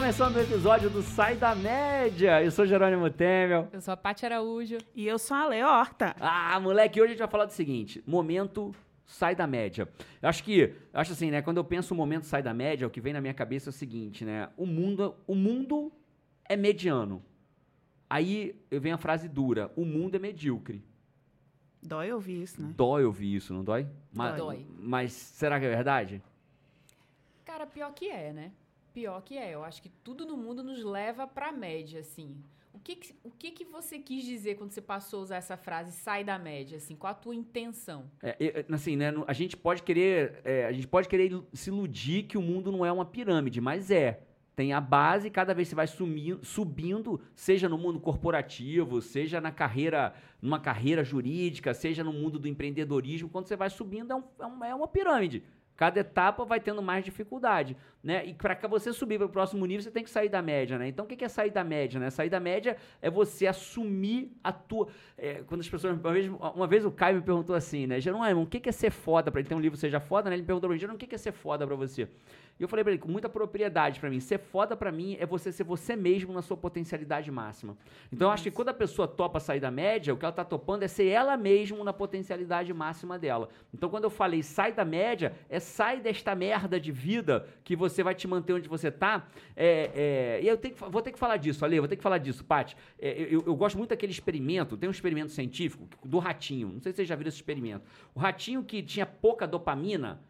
Começando o episódio do Sai da Média. Eu sou Jerônimo Temel. Eu sou a Paty Araújo. E eu sou a Lê Horta. Ah, moleque, hoje a gente vai falar do seguinte: momento sai da média. Eu acho que, eu acho assim, né, quando eu penso o momento sai da média, o que vem na minha cabeça é o seguinte, né? O mundo, o mundo é mediano. Aí eu venho a frase dura: o mundo é medíocre. Dói ouvir isso, né? Dói ouvir isso, não dói? Mas, Dói. Mas será que é verdade? Cara, pior que é, né? Pior que é. Eu acho que tudo no mundo nos leva pra média, assim. O que que, o que que você quis dizer quando você passou a usar essa frase sai da média, assim? Qual a tua intenção? É, assim, né? A gente pode querer, é, a gente pode querer se iludir que o mundo não é uma pirâmide, mas é. Tem a base, cada vez você vai sumi- subindo, seja no mundo corporativo, seja na carreira, numa carreira jurídica, seja no mundo do empreendedorismo, quando você vai subindo é, um- é é uma pirâmide. Cada etapa vai tendo mais dificuldade, né? E para você subir para o próximo nível, você tem que sair da média, né? Então, o que é sair da média, né? Sair da média é você assumir a tua... é, quando as pessoas... Uma vez, uma vez o Caio me perguntou assim, né? Jerônimo, o que é ser foda para ele? Tem um livro Seja Foda, né? Ele me perguntou pra mim, Jerônimo, o que é ser foda para você? E eu falei pra ele, com muita propriedade pra mim, ser foda pra mim é você ser você mesmo na sua potencialidade máxima. Então, eu acho que quando a pessoa topa sair da média, o que ela tá topando é ser ela mesmo na potencialidade máxima dela. Então, quando eu falei sai da média, é sai desta merda de vida que você vai te manter onde você tá. É, é, e eu tenho que, vou ter que falar disso, Ale, vou ter que falar disso, Paty. É, eu, eu gosto muito daquele experimento, tem um experimento científico do ratinho. Não sei se vocês já viram esse experimento. O ratinho que tinha pouca dopamina,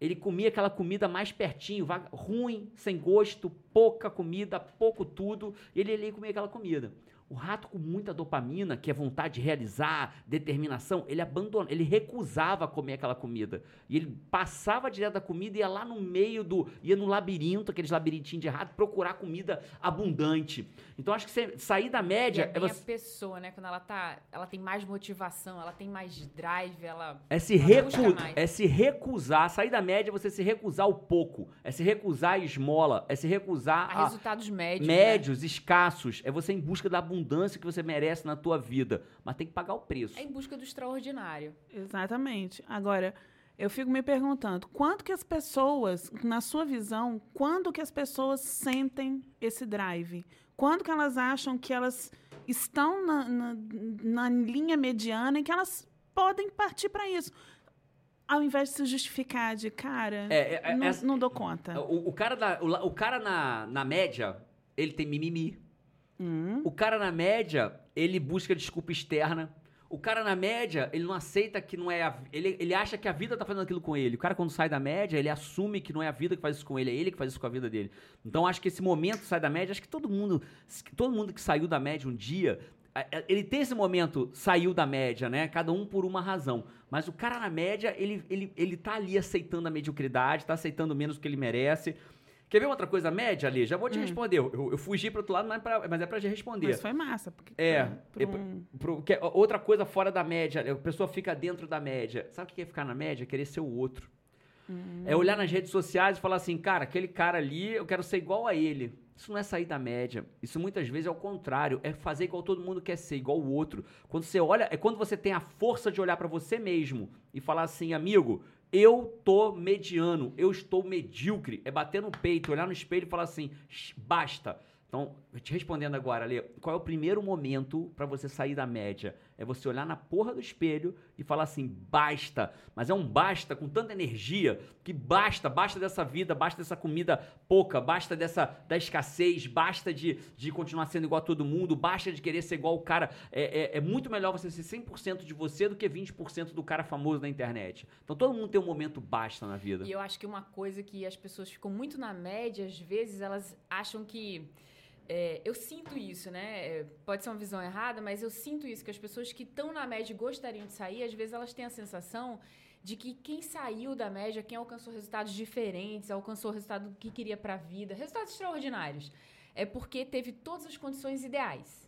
ele comia aquela comida mais pertinho, ruim, sem gosto, pouca comida, pouco tudo, ele ali comia aquela comida. O rato com muita dopamina, que é vontade de realizar, determinação, ele abandona, ele recusava comer aquela comida. E ele passava direto da comida e ia lá no meio do, ia no labirinto, aqueles labirintinhos de rato, procurar comida abundante. Então acho que você sair da E média é é bem você a pessoa, né? Quando ela tá. Ela tem mais motivação, ela tem mais drive, ela. É se, Ela recu é se recusar, sair da média é você se recusar o pouco, é se recusar a esmola, é se recusar A a, resultados médios. né? médios, escassos, é você em busca da abundância que você merece na tua vida, mas tem que pagar o preço. É em busca do extraordinário. Exatamente. Agora, eu fico me perguntando, quanto que as pessoas, na sua visão, quando que as pessoas sentem esse drive? Quando que elas acham que elas estão na, na, na linha mediana e que elas podem partir para isso? Ao invés de se justificar de, cara, É, é, é, não, essa- não dou conta. O, o cara, da- o, o cara na, na média, ele tem mimimi. Hum, O cara na média, ele busca desculpa externa. O cara na média, ele não aceita que não é a, ele, ele acha que a vida tá fazendo aquilo com ele. O cara quando sai da média, ele assume que não é a vida que faz isso com ele, é ele que faz isso com a vida dele. Então acho que esse momento sai da média, acho que todo mundo, todo mundo que saiu da média um dia, ele tem esse momento, saiu da média, né? Cada um por uma razão. Mas o cara na média, ele, ele, ele tá ali aceitando a mediocridade, tá aceitando menos do que ele merece. Quer ver outra coisa média ali? Já vou te responder. Eu, eu fugi pro outro lado, mas, é pra- mas é pra te responder. mas foi massa. Porque É, pra- é pra pra- um- Pro- que- outra coisa fora da média, a pessoa fica dentro da média. Sabe o que é ficar na média? Querer ser o outro. É olhar nas redes sociais e falar assim, cara, aquele cara ali, eu quero ser igual a ele. Isso não é sair da média. Isso muitas vezes é o contrário, é fazer igual todo mundo quer ser, igual o outro. Quando você olha, é quando você tem a força de olhar pra você mesmo e falar assim, amigo, eu tô mediano, eu estou medíocre. É bater no peito, olhar no espelho e falar assim, "Shh, basta. Então, te respondendo agora, Ale, qual é o primeiro momento pra você sair da média? É você olhar na porra do espelho e falar assim, basta. Mas é um basta com tanta energia que basta, basta dessa vida, basta dessa comida pouca, basta dessa da escassez, basta de, de continuar sendo igual a todo mundo, basta de querer ser igual o cara. É, é, é muito melhor você ser 100% de você do que 20% do cara famoso na internet. Então todo mundo tem um momento basta na vida. E eu acho que uma coisa que as pessoas ficam muito na média, às vezes elas acham que. É, eu sinto isso, né? É, Pode ser uma visão errada, mas eu sinto isso, que as pessoas que estão na média e gostariam de sair, às vezes elas têm a sensação de que quem saiu da média, quem alcançou resultados diferentes, alcançou o resultado que queria para a vida, resultados extraordinários, é porque teve todas as condições ideais.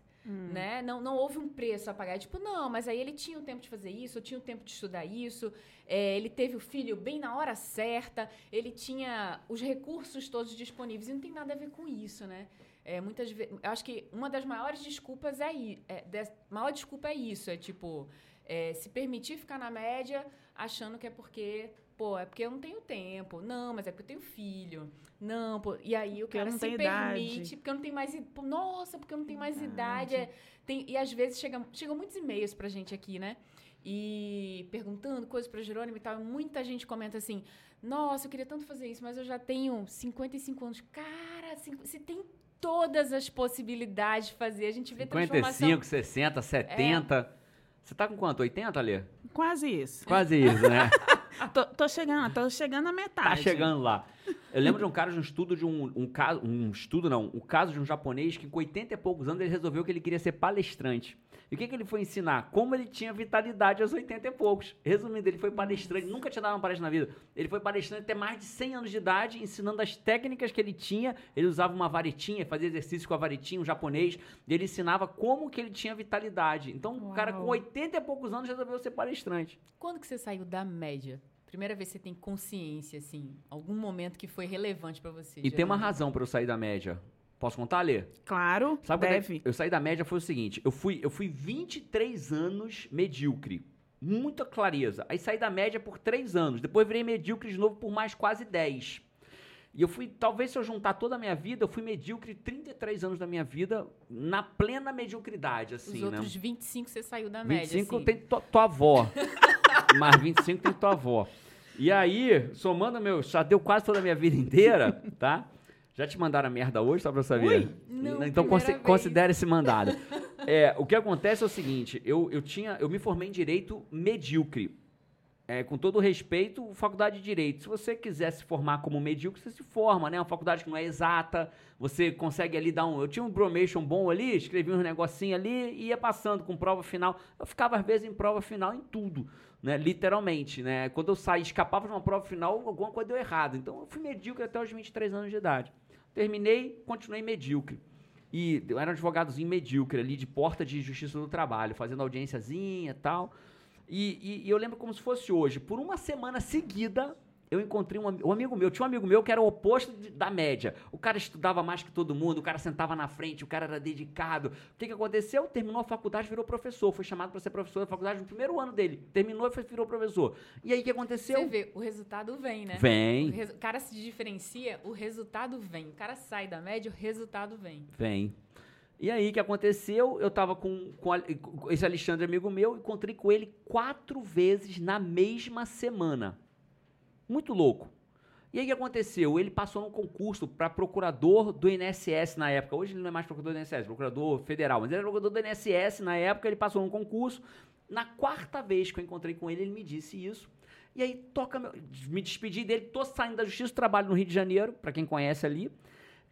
né? Não, não houve um preço a pagar. Tipo, não, mas aí ele tinha o tempo de fazer isso, eu tinha o tempo de estudar isso, é, ele teve o filho bem na hora certa, ele tinha os recursos todos disponíveis. E não tem nada a ver com isso, né? É, muitas vezes, eu acho que uma das maiores desculpas é, é des- maior desculpa é isso, é tipo é, se permitir ficar na média achando que é porque, pô, é porque eu não tenho tempo. Não, mas é porque eu tenho filho. Não, pô, e aí o Porque cara não se permite, idade. porque eu não tenho mais, pô, nossa, porque eu não tenho mais idade. É, tem, e às vezes chega, chegam muitos e-mails pra gente aqui, né? E perguntando coisas pra Jerônimo e tal. Muita gente comenta assim: Nossa, eu queria tanto fazer isso, mas eu já tenho 55 anos. Cara, você tem todas as possibilidades de fazer. A gente vê transformação. 55, 60, 70. Você tá com quanto? 80, Alê? Quase isso. Quase isso, né? Tô, tô chegando, tô chegando na metade. Tá chegando lá. Eu lembro de um cara de um estudo de um, um caso, um estudo não, um caso de um japonês que com 80 e poucos anos ele resolveu que ele queria ser palestrante. E o que, que ele foi ensinar? Como ele tinha vitalidade aos 80 e poucos. Resumindo, ele foi palestrante, nunca tinha dado uma palestra na vida. Ele foi palestrante até mais de 100 anos de idade, ensinando as técnicas que ele tinha. Ele usava uma varetinha, fazia exercício com a varetinha, um japonês, e ele ensinava como que ele tinha vitalidade. Então, o cara com Uau. 80 e poucos anos resolveu ser palestrante. Quando que você saiu da média? Primeira vez que você tem consciência, assim, algum momento que foi relevante pra você. E tem uma razão para eu sair da média. Posso contar, Lê? Claro, Sabe é- deve. eu saí da média foi o seguinte, eu fui, eu fui 23 anos medíocre, muita clareza. Aí saí da média por 3 anos, depois virei medíocre de novo por mais quase 10. E eu fui, talvez se eu juntar toda a minha vida, eu fui medíocre 33 anos da minha vida na plena mediocridade, assim, Os né? outros 25 você saiu da média. 25 assim. tem tua, tua avó. Mas 25 tem tua avó. E aí, somando meu, já deu quase toda a minha vida inteira, tá? Já te mandaram a merda hoje, só pra eu saber? Não, então consi- vez. considere esse mandado. É, o que acontece é o seguinte, eu, eu tinha, eu me formei em direito medíocre. É, com todo respeito, faculdade de direito. Se você quiser se formar como medíocre, você se forma, né? Uma faculdade que não é exata, você consegue ali dar um. Eu tinha um bromation bom ali, escrevi uns negocinho ali e ia passando com prova final. Eu ficava, às vezes, em prova final em tudo, né? Literalmente, né? Quando eu saí, escapava de uma prova final, alguma coisa deu errado. Então eu fui medíocre até os 23 anos de idade. Terminei, continuei medíocre. E eu era um advogadozinho medíocre ali, de porta de justiça do trabalho, fazendo audiênciazinha e tal. E, e- e eu lembro como se fosse hoje. Por uma semana seguida, eu encontrei um, um amigo meu. Tinha um amigo meu que era o oposto de- da média. O cara estudava mais que todo mundo, o cara sentava na frente, o cara era dedicado. O que, que aconteceu? Terminou a faculdade, virou professor. Foi chamado para ser professor da faculdade no primeiro ano dele. Terminou e virou professor. E aí o que aconteceu? Você vê, o resultado vem, né? O, Vem, resu- o cara se diferencia, o resultado vem. O cara sai da média, o resultado vem. vem. E aí o que aconteceu? Eu tava com, com a- com esse Alexandre, amigo meu, encontrei com ele quatro vezes na mesma semana. Muito louco. E aí o que aconteceu? Ele passou num concurso para procurador do INSS na época. Hoje ele não é mais procurador do INSS, procurador federal, mas ele era procurador do INSS na época, ele passou num concurso. Na quarta vez que eu encontrei com ele, ele me disse isso. E aí toca meu, me despedi dele, tô saindo da Justiça do Trabalho no Rio de Janeiro, para quem conhece ali.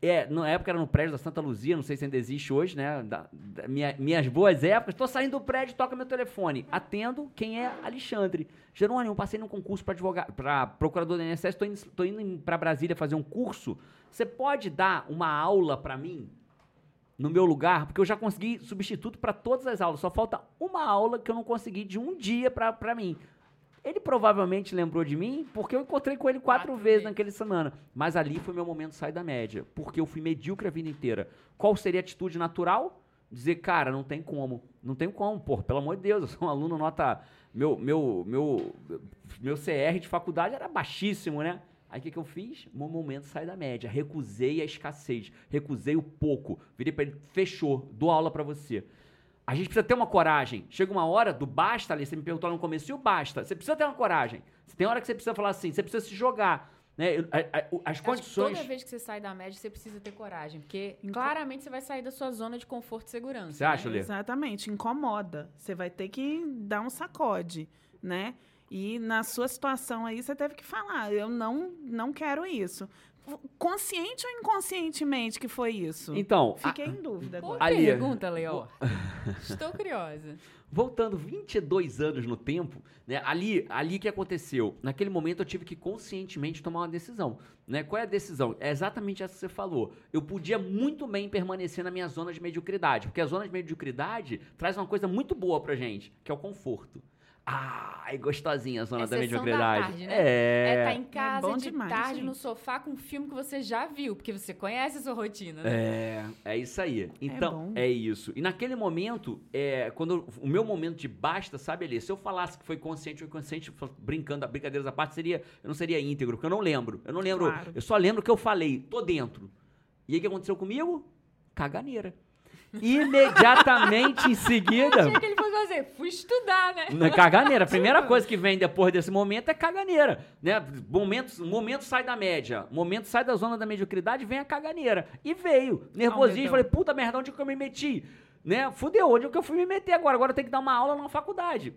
É, na época era no prédio da Santa Luzia, não sei se ainda existe hoje, né? Da- da- minha- minhas boas épocas. Tô saindo do prédio, toca meu telefone. Atendo, quem é? Alexandre. Jerônimo, passei num concurso para advogado, para procurador da INSS, tô indo, indo para Brasília fazer um curso. Você pode dar uma aula para mim no meu lugar? Porque eu já consegui substituto para todas as aulas. Só falta uma aula que eu não consegui de um dia para mim. Ele provavelmente lembrou de mim porque eu encontrei com ele quatro, Quatro vezes vezes. naquele semana. Mas ali foi meu momento de sair da média. Porque eu fui medíocre a vida inteira. Qual seria a atitude natural? Dizer, cara, não tem como. Não tem como, pô, pelo amor de Deus, eu sou um aluno nota. Meu, meu, meu, meu CR de faculdade era baixíssimo, né? Aí o que, que eu fiz? No momento sair da média. Recusei a escassez. Recusei o pouco. Virei pra ele, fechou, dou aula pra você. A gente precisa ter uma coragem. Chega uma hora do basta ali, você me perguntou lá no começo, e o basta? Você precisa ter uma coragem. Você tem hora que você precisa falar assim, você precisa se jogar. Né? As condições. toda vez que você sai da média, você precisa ter coragem. Porque claramente você vai sair da sua zona de conforto e segurança. Você acha, né? Lê? Exatamente, incomoda. Você vai ter que dar um sacode, né? E na sua situação aí, você teve que falar, eu não, não quero isso. Consciente ou inconscientemente que foi isso? Então, a- Fiquei em dúvida Boa. Ali- pergunta, Leo. Estou curiosa. voltando 22 anos no tempo, né? Ali, ali que aconteceu? Naquele momento eu tive que conscientemente tomar uma decisão, né? Qual é a decisão? É exatamente essa que você falou. Eu podia muito bem permanecer na minha zona de mediocridade, porque a zona de mediocridade traz uma coisa muito boa pra gente, que é o conforto. Ai, gostosinha a zona É da sessão da mediocridade. tarde, né? É. É estar em casa bom de demais, tarde gente. no sofá com um filme que você já viu, porque você conhece a sua rotina, né? É, é isso aí. Então, bom. é, isso. E naquele momento, é, quando eu- o meu momento de basta, sabe ali, se eu falasse que foi consciente ou inconsciente, brincando, brincadeiras à parte, seria, eu não seria íntegro, porque eu não lembro. Eu não lembro, Claro. eu só lembro que eu falei, tô dentro. E aí o que aconteceu comigo? Caganeira. Imediatamente em seguida. O que ele foi fazer? Fui estudar, né? Na caganeira. A primeira coisa que vem depois desse momento é caganeira. Né? Momento, momento sai da média. Momento sai da zona da mediocridade, vem a caganeira. E veio. Nervosinho, falei, puta merda, onde que eu me meti? Né? Fudeu, onde que eu fui me meter agora? Agora eu tenho que dar uma aula na faculdade.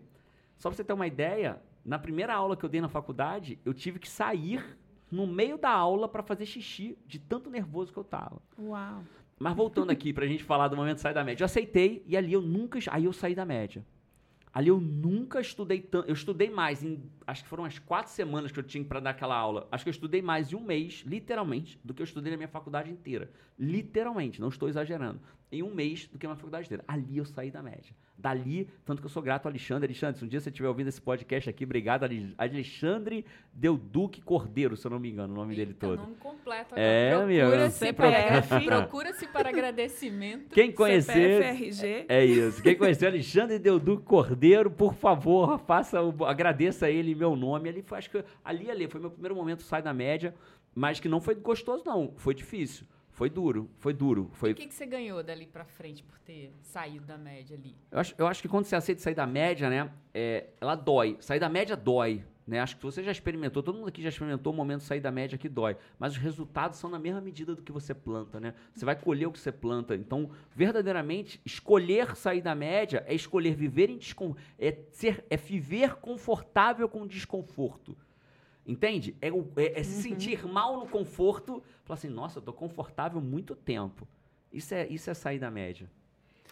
Só pra você ter uma ideia, na primeira aula que eu dei na faculdade, eu tive que sair no meio da aula pra fazer xixi de tanto nervoso que eu tava. Uau. Mas voltando aqui pra gente falar do momento sair da média. Eu aceitei e ali eu nunca. Aí eu saí da média. Ali eu nunca estudei tanto. Eu estudei mais em. Acho que foram as quatro semanas que eu tinha pra dar aquela aula. Acho que eu estudei mais em um mês, literalmente, do que eu estudei na minha faculdade inteira. Literalmente, não estou exagerando. Em um mês do que a minha faculdade inteira. Ali eu saí da média. Dali, tanto que eu sou grato ao Alexandre. Alexandre, se um dia você estiver ouvindo esse podcast aqui, obrigado, Ale- Alexandre Delduque Cordeiro, se eu não me engano, o nome dele Eita, todo. nome completo É, agora. meu, Procura-se CPF. para, procura-se para agradecimento. Quem conhecer. CPF, RG. É isso. Quem conheceu Alexandre Delduque Cordeiro, por favor, faça o, agradeça a ele meu nome. Ali foi, acho que ali, ali, foi meu primeiro momento sai da média, mas que não foi gostoso, não. Foi difícil. Foi duro, foi duro. Foi, O que, que você ganhou dali pra frente por ter saído da média ali? eu, acho, eu acho que quando você aceita sair da média, né, é, ela dói. Sair da média dói. Né? Acho que você já experimentou, todo mundo aqui já experimentou o momento de sair da média que dói. Mas os resultados são na mesma medida do que você planta, né? Você vai colher o que você planta. Então, verdadeiramente, escolher sair da média é escolher viver em desconforto. É, ser, é viver confortável com desconforto. Entende? É, o- é- é se sentir mal no conforto. Falar assim, nossa, eu tô confortável há muito tempo. Isso é, isso é sair da média.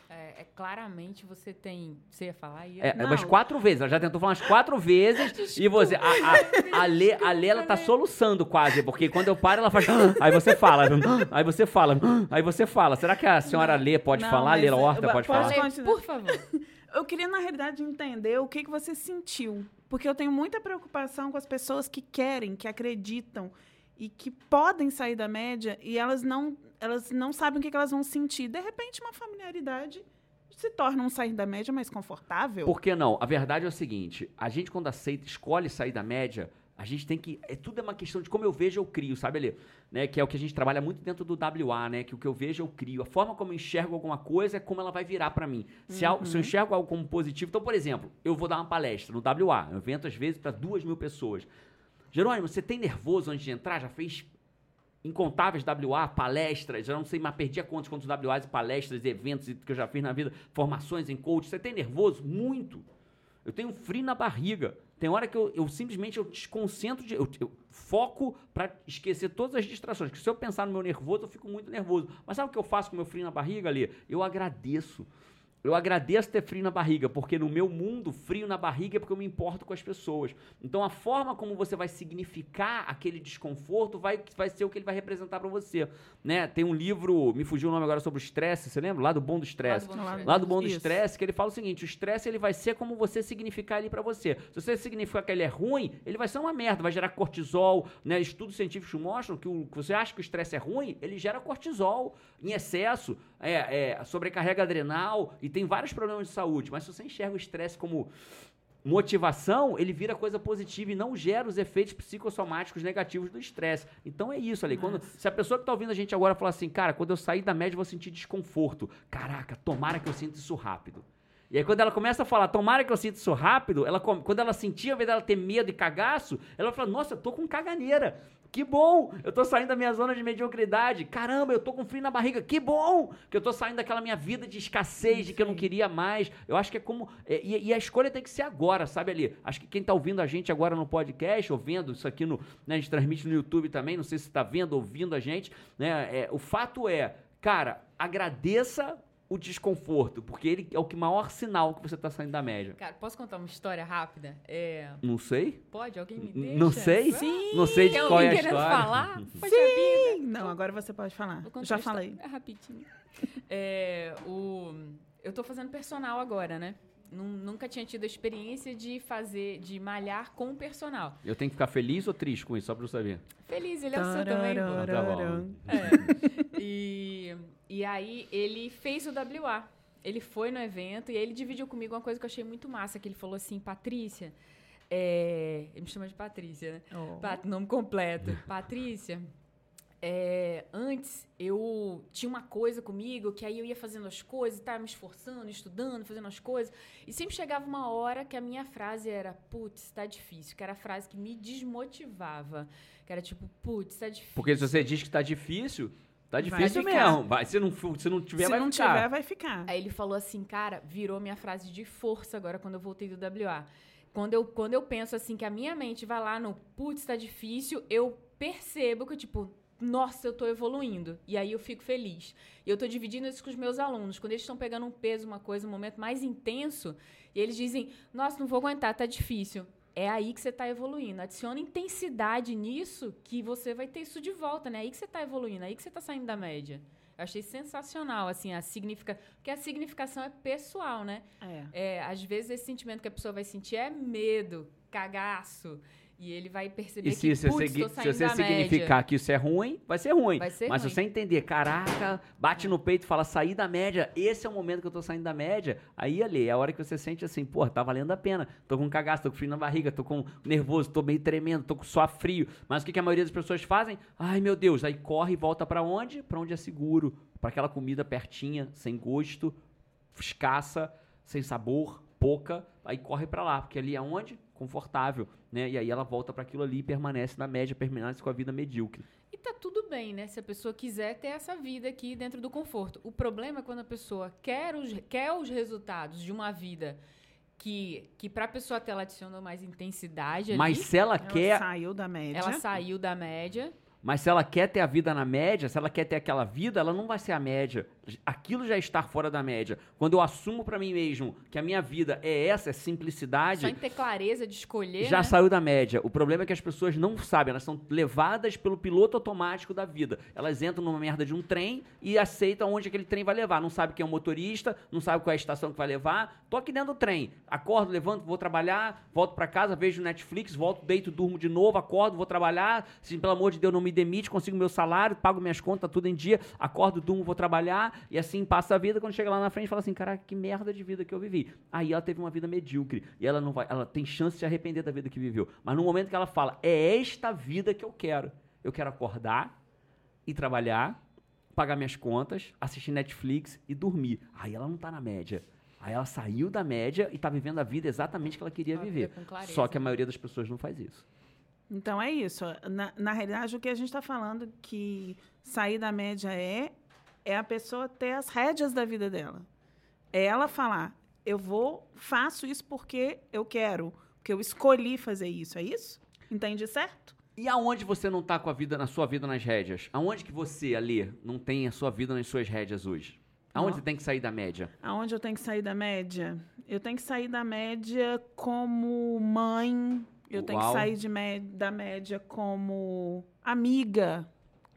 É, é claramente você tem. Você ia falar aí? É, Não. umas quatro vezes. Ela já tentou falar umas quatro vezes. e você. A, a, a, Lê, a Lê, ela tá soluçando quase. Porque quando eu paro, ela faz. Aí você fala. Aí você fala. Aí você fala. Será que a senhora Lê pode Não, falar? Lê Horta pode falar? Continuar. por favor. Eu queria, na realidade, entender o que, que você sentiu. Porque eu tenho muita preocupação com as pessoas que querem, que acreditam e que podem sair da média e elas não, elas não sabem o que, que elas vão sentir. De repente, uma familiaridade se torna um sair da média mais confortável. Por que não? A verdade é o seguinte: a gente, quando aceita, escolhe sair da média, a gente tem que. É, tudo é uma questão de como eu vejo, eu crio, sabe ali? Né? Que é o que a gente trabalha muito dentro do WA, né? Que o que eu vejo, eu crio. A forma como eu enxergo alguma coisa é como ela vai virar pra mim. Se, al- se eu enxergo algo como positivo. Então, por exemplo, eu vou dar uma palestra no WA, um evento às vezes para duas mil pessoas. Jerônimo, você tem nervoso antes de entrar? Já fez incontáveis WA, palestras, já não sei, mas perdi a conta de quantos WAs e palestras e eventos que eu já fiz na vida, formações em coach. Você tem nervoso? Muito. Eu tenho frio na barriga. Tem hora que eu, eu simplesmente eu desconcentro, de, eu, eu foco para esquecer todas as distrações. Que se eu pensar no meu nervoso, eu fico muito nervoso. Mas sabe o que eu faço com o meu frio na barriga ali? Eu agradeço. Eu agradeço ter frio na barriga, porque no meu mundo, frio na barriga é porque eu me importo com as pessoas. Então a forma como você vai significar aquele desconforto vai, vai ser o que ele vai representar para você. Né? Tem um livro, me fugiu o nome agora sobre o estresse, você lembra? Lá do bom do estresse. Lado bom do estresse. Lá do bom do estresse, que ele fala o seguinte: o estresse ele vai ser como você significar ele pra você. Se você significar que ele é ruim, ele vai ser uma merda, vai gerar cortisol. Né? Estudos científicos mostram que, o, que você acha que o estresse é ruim, ele gera cortisol em excesso, é, é, sobrecarrega adrenal e tem vários problemas de saúde. Mas se você enxerga o estresse como motivação, ele vira coisa positiva e não gera os efeitos psicossomáticos negativos do estresse. Então é isso ali. Quando, se a pessoa que está ouvindo a gente agora falar assim, cara, quando eu sair da média eu vou sentir desconforto. Caraca, tomara que eu sinta isso rápido. E aí quando ela começa a falar, tomara que eu sinta isso rápido, ela, quando ela sentir, ao invés dela ter medo e cagaço, ela fala, nossa, eu tô com caganeira. Que bom! Eu tô saindo da minha zona de mediocridade. Caramba, eu tô com frio na barriga. Que bom! Que eu tô saindo daquela minha vida de escassez, de que eu não queria mais. Eu acho que é como. é, e, e a escolha tem que ser agora, sabe ali? Acho que quem tá ouvindo a gente agora no podcast, ou vendo isso aqui no. Né, a gente transmite no YouTube também, não sei se tá vendo, ouvindo a gente. Né, é, o fato é, cara, agradeça o desconforto? Porque ele é o que maior sinal que você tá saindo da média. Cara, posso contar uma história rápida? É, Não sei? pode? Alguém me deixa? Não sei? Sim. Não sei de Tem qual é alguém a querendo história. falar? Poxa vida. Não, agora você pode falar. Já falei. É rapidinho. É, o, eu tô fazendo personal agora, né? Nun- Nunca tinha tido a experiência de fazer, de malhar com o personal. Eu tenho que ficar feliz ou triste com isso, só pra eu saber? Feliz, ele é o seu também. Ah, tá bom. É. E, e aí ele fez o WA. Ele foi no evento e aí ele dividiu comigo uma coisa que eu achei muito massa, que ele falou assim, Patrícia, é, ele me chama de Patrícia, né? Oh. Pat- nome completo. Patrícia, é, antes eu tinha uma coisa comigo que aí eu ia fazendo as coisas, tava me esforçando, estudando, fazendo as coisas. E sempre chegava uma hora que a minha frase era, putz, tá difícil. Que era a frase que me desmotivava. Que era tipo, putz, tá difícil. Porque se você diz que tá difícil, tá Vai difícil ficar. mesmo. Vai, se, não, for- se não tiver, Se vai não ficar. tiver, vai ficar. Aí ele falou assim, cara, virou minha frase de força agora quando eu voltei do WA. Quando eu, quando eu penso assim, que a minha mente vai lá no putz, tá difícil, eu percebo que, tipo, nossa, eu tô evoluindo. E aí eu fico feliz. E eu tô dividindo isso com os meus alunos. Quando eles estão pegando um peso, uma coisa, um momento mais intenso, e eles dizem, nossa, não vou aguentar, tá difícil. É aí que você tá evoluindo. Adiciona intensidade nisso que você vai ter isso de volta, né? É aí que você tá evoluindo, é aí que você tá saindo da média. Eu achei sensacional, assim, a significa... Porque a significação é pessoal, né? É. É, às vezes esse sentimento que a pessoa vai sentir é medo, cagaço. E ele vai perceber E se, que, se, putz, se você significar que isso é ruim, vai ser ruim. Vai ser Mas ruim. se você entender, caraca, bate no peito e fala, sair da média, esse é o momento que eu tô saindo da média, aí ali, é a hora que você sente assim, pô, tá valendo a pena. Tô com cagaço, tô com frio na barriga, tô com nervoso, tô meio tremendo, tô com suor frio. Mas o que, que a maioria das pessoas fazem? Ai, meu Deus, aí corre e volta pra onde? Pra onde é seguro. Pra aquela comida pertinha, sem gosto, escassa, sem sabor, pouca, aí corre pra lá, porque ali é onde? Confortável, né? E aí ela volta pra aquilo ali e permanece na média, permanece com a vida medíocre. E tá tudo bem, né? Se a pessoa quiser ter essa vida aqui dentro do conforto. O problema é quando a pessoa quer os, quer os resultados de uma vida que, que pra pessoa ter, ela adicionou mais intensidade ali. Mas se ela Ela quer, saiu da média. ela saiu da média. mas se ela quer ter a vida na média, se ela quer ter aquela vida, ela não vai ser a média. Aquilo já está fora da média. Quando eu assumo pra mim mesmo que a minha vida é essa, é simplicidade, Só em ter clareza de escolher, já né? saiu da média. O problema é que as pessoas não sabem, elas são levadas pelo piloto automático da vida. Elas entram numa merda de um trem e aceitam onde aquele trem vai levar. Não sabe quem é o motorista, não sabe qual é a estação que vai levar. Tô aqui dentro do trem. Acordo, levanto, vou trabalhar, volto pra casa, vejo Netflix, volto, deito, durmo de novo, acordo, vou trabalhar. Se pelo amor de Deus não me demite, consigo meu salário, pago minhas contas, tudo em dia. Acordo, durmo, vou trabalhar e assim passa a vida. Quando chega lá na frente, fala assim: caraca, que merda de vida que eu vivi. Aí ela teve uma vida medíocre e ela não vai, ela tem chance de se arrepender da vida que viveu. Mas no momento que ela fala: é esta vida que eu quero. Eu quero acordar e trabalhar, pagar minhas contas, assistir Netflix e dormir. Aí ela não tá na média. Aí ela saiu da média e tá vivendo a vida exatamente que ela queria Ela viver. Só que a maioria das pessoas não faz isso. Então é isso. Na, na realidade, o que a gente está falando que sair da média é é a pessoa ter as rédeas da vida dela. É ela falar, eu vou, faço isso porque eu quero, porque eu escolhi fazer isso, é isso? Entende certo? E aonde você não tá com a vida na sua vida nas rédeas? Aonde que você, Alê, não tem a sua vida nas suas rédeas hoje? Aonde você tem que sair da média? Aonde eu tenho que sair da média? Eu tenho que sair da média como mãe, eu tenho que Uau. sair de da média como amiga.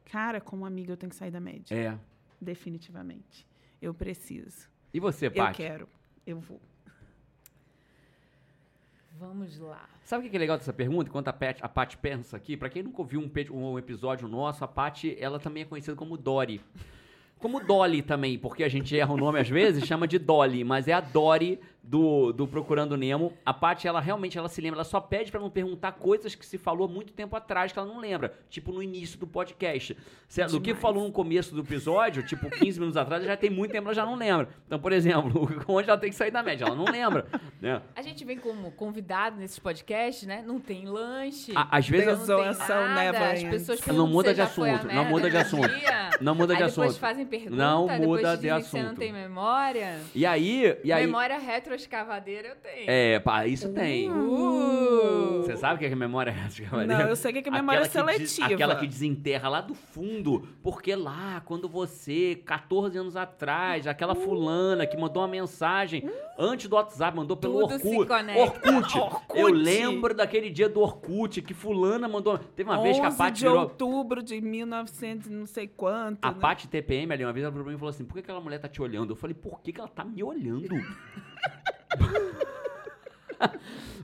Cara, como amiga eu tenho que sair da média. É. Definitivamente. Eu preciso. E você, Eu Paty? quero. Eu vou. Vamos lá. Sabe o que é legal dessa pergunta? Enquanto a Paty, a Paty pensa aqui, pra quem nunca ouviu um, um episódio nosso, a Paty, ela também é conhecida como Dory. Como Dolly também, porque a gente erra o nome às vezes, chama de Dolly, mas é a Dory do, do Procurando Nemo. A Paty, ela realmente ela se lembra, ela só pede pra não perguntar coisas que se falou há muito tempo atrás que ela não lembra, tipo no início do podcast. Se, do que falou no começo do episódio, tipo 15 minutos atrás, já tem muito tempo, ela já não lembra. Então, por exemplo, onde ela tem que sair da média, ela não lembra, né? A gente vem como convidado nesses podcasts, né? Não tem lanche. A- às vezes não tem nada. never As ends. pessoas Não muda de assunto, não muda de assunto. Não muda de Aí depois assunto. fazem pergunta, Não depois muda dizem de que você não assunto. tem memória. E aí, e aí Memória retroescavadeira eu tenho. É, pá, isso tem. Uh! Você sabe o que é que memória é essa, Não, eu sei que é memória Aquela que des- seletiva. aquela que desenterra lá do fundo. Porque lá, quando você, 14 anos atrás, aquela fulana que mandou uma mensagem antes do WhatsApp, mandou pelo Tudo se Orkut. conecta. Orkut. Orkut. Eu lembro daquele dia do Orkut, que fulana mandou... Teve uma vez que a 11 Paty de virou... outubro de 1900 não sei quanto. A né? Paty TPM ali, uma vez ela virou pra mim e falou assim: por que aquela mulher tá te olhando? Eu falei, por que, que ela tá me olhando?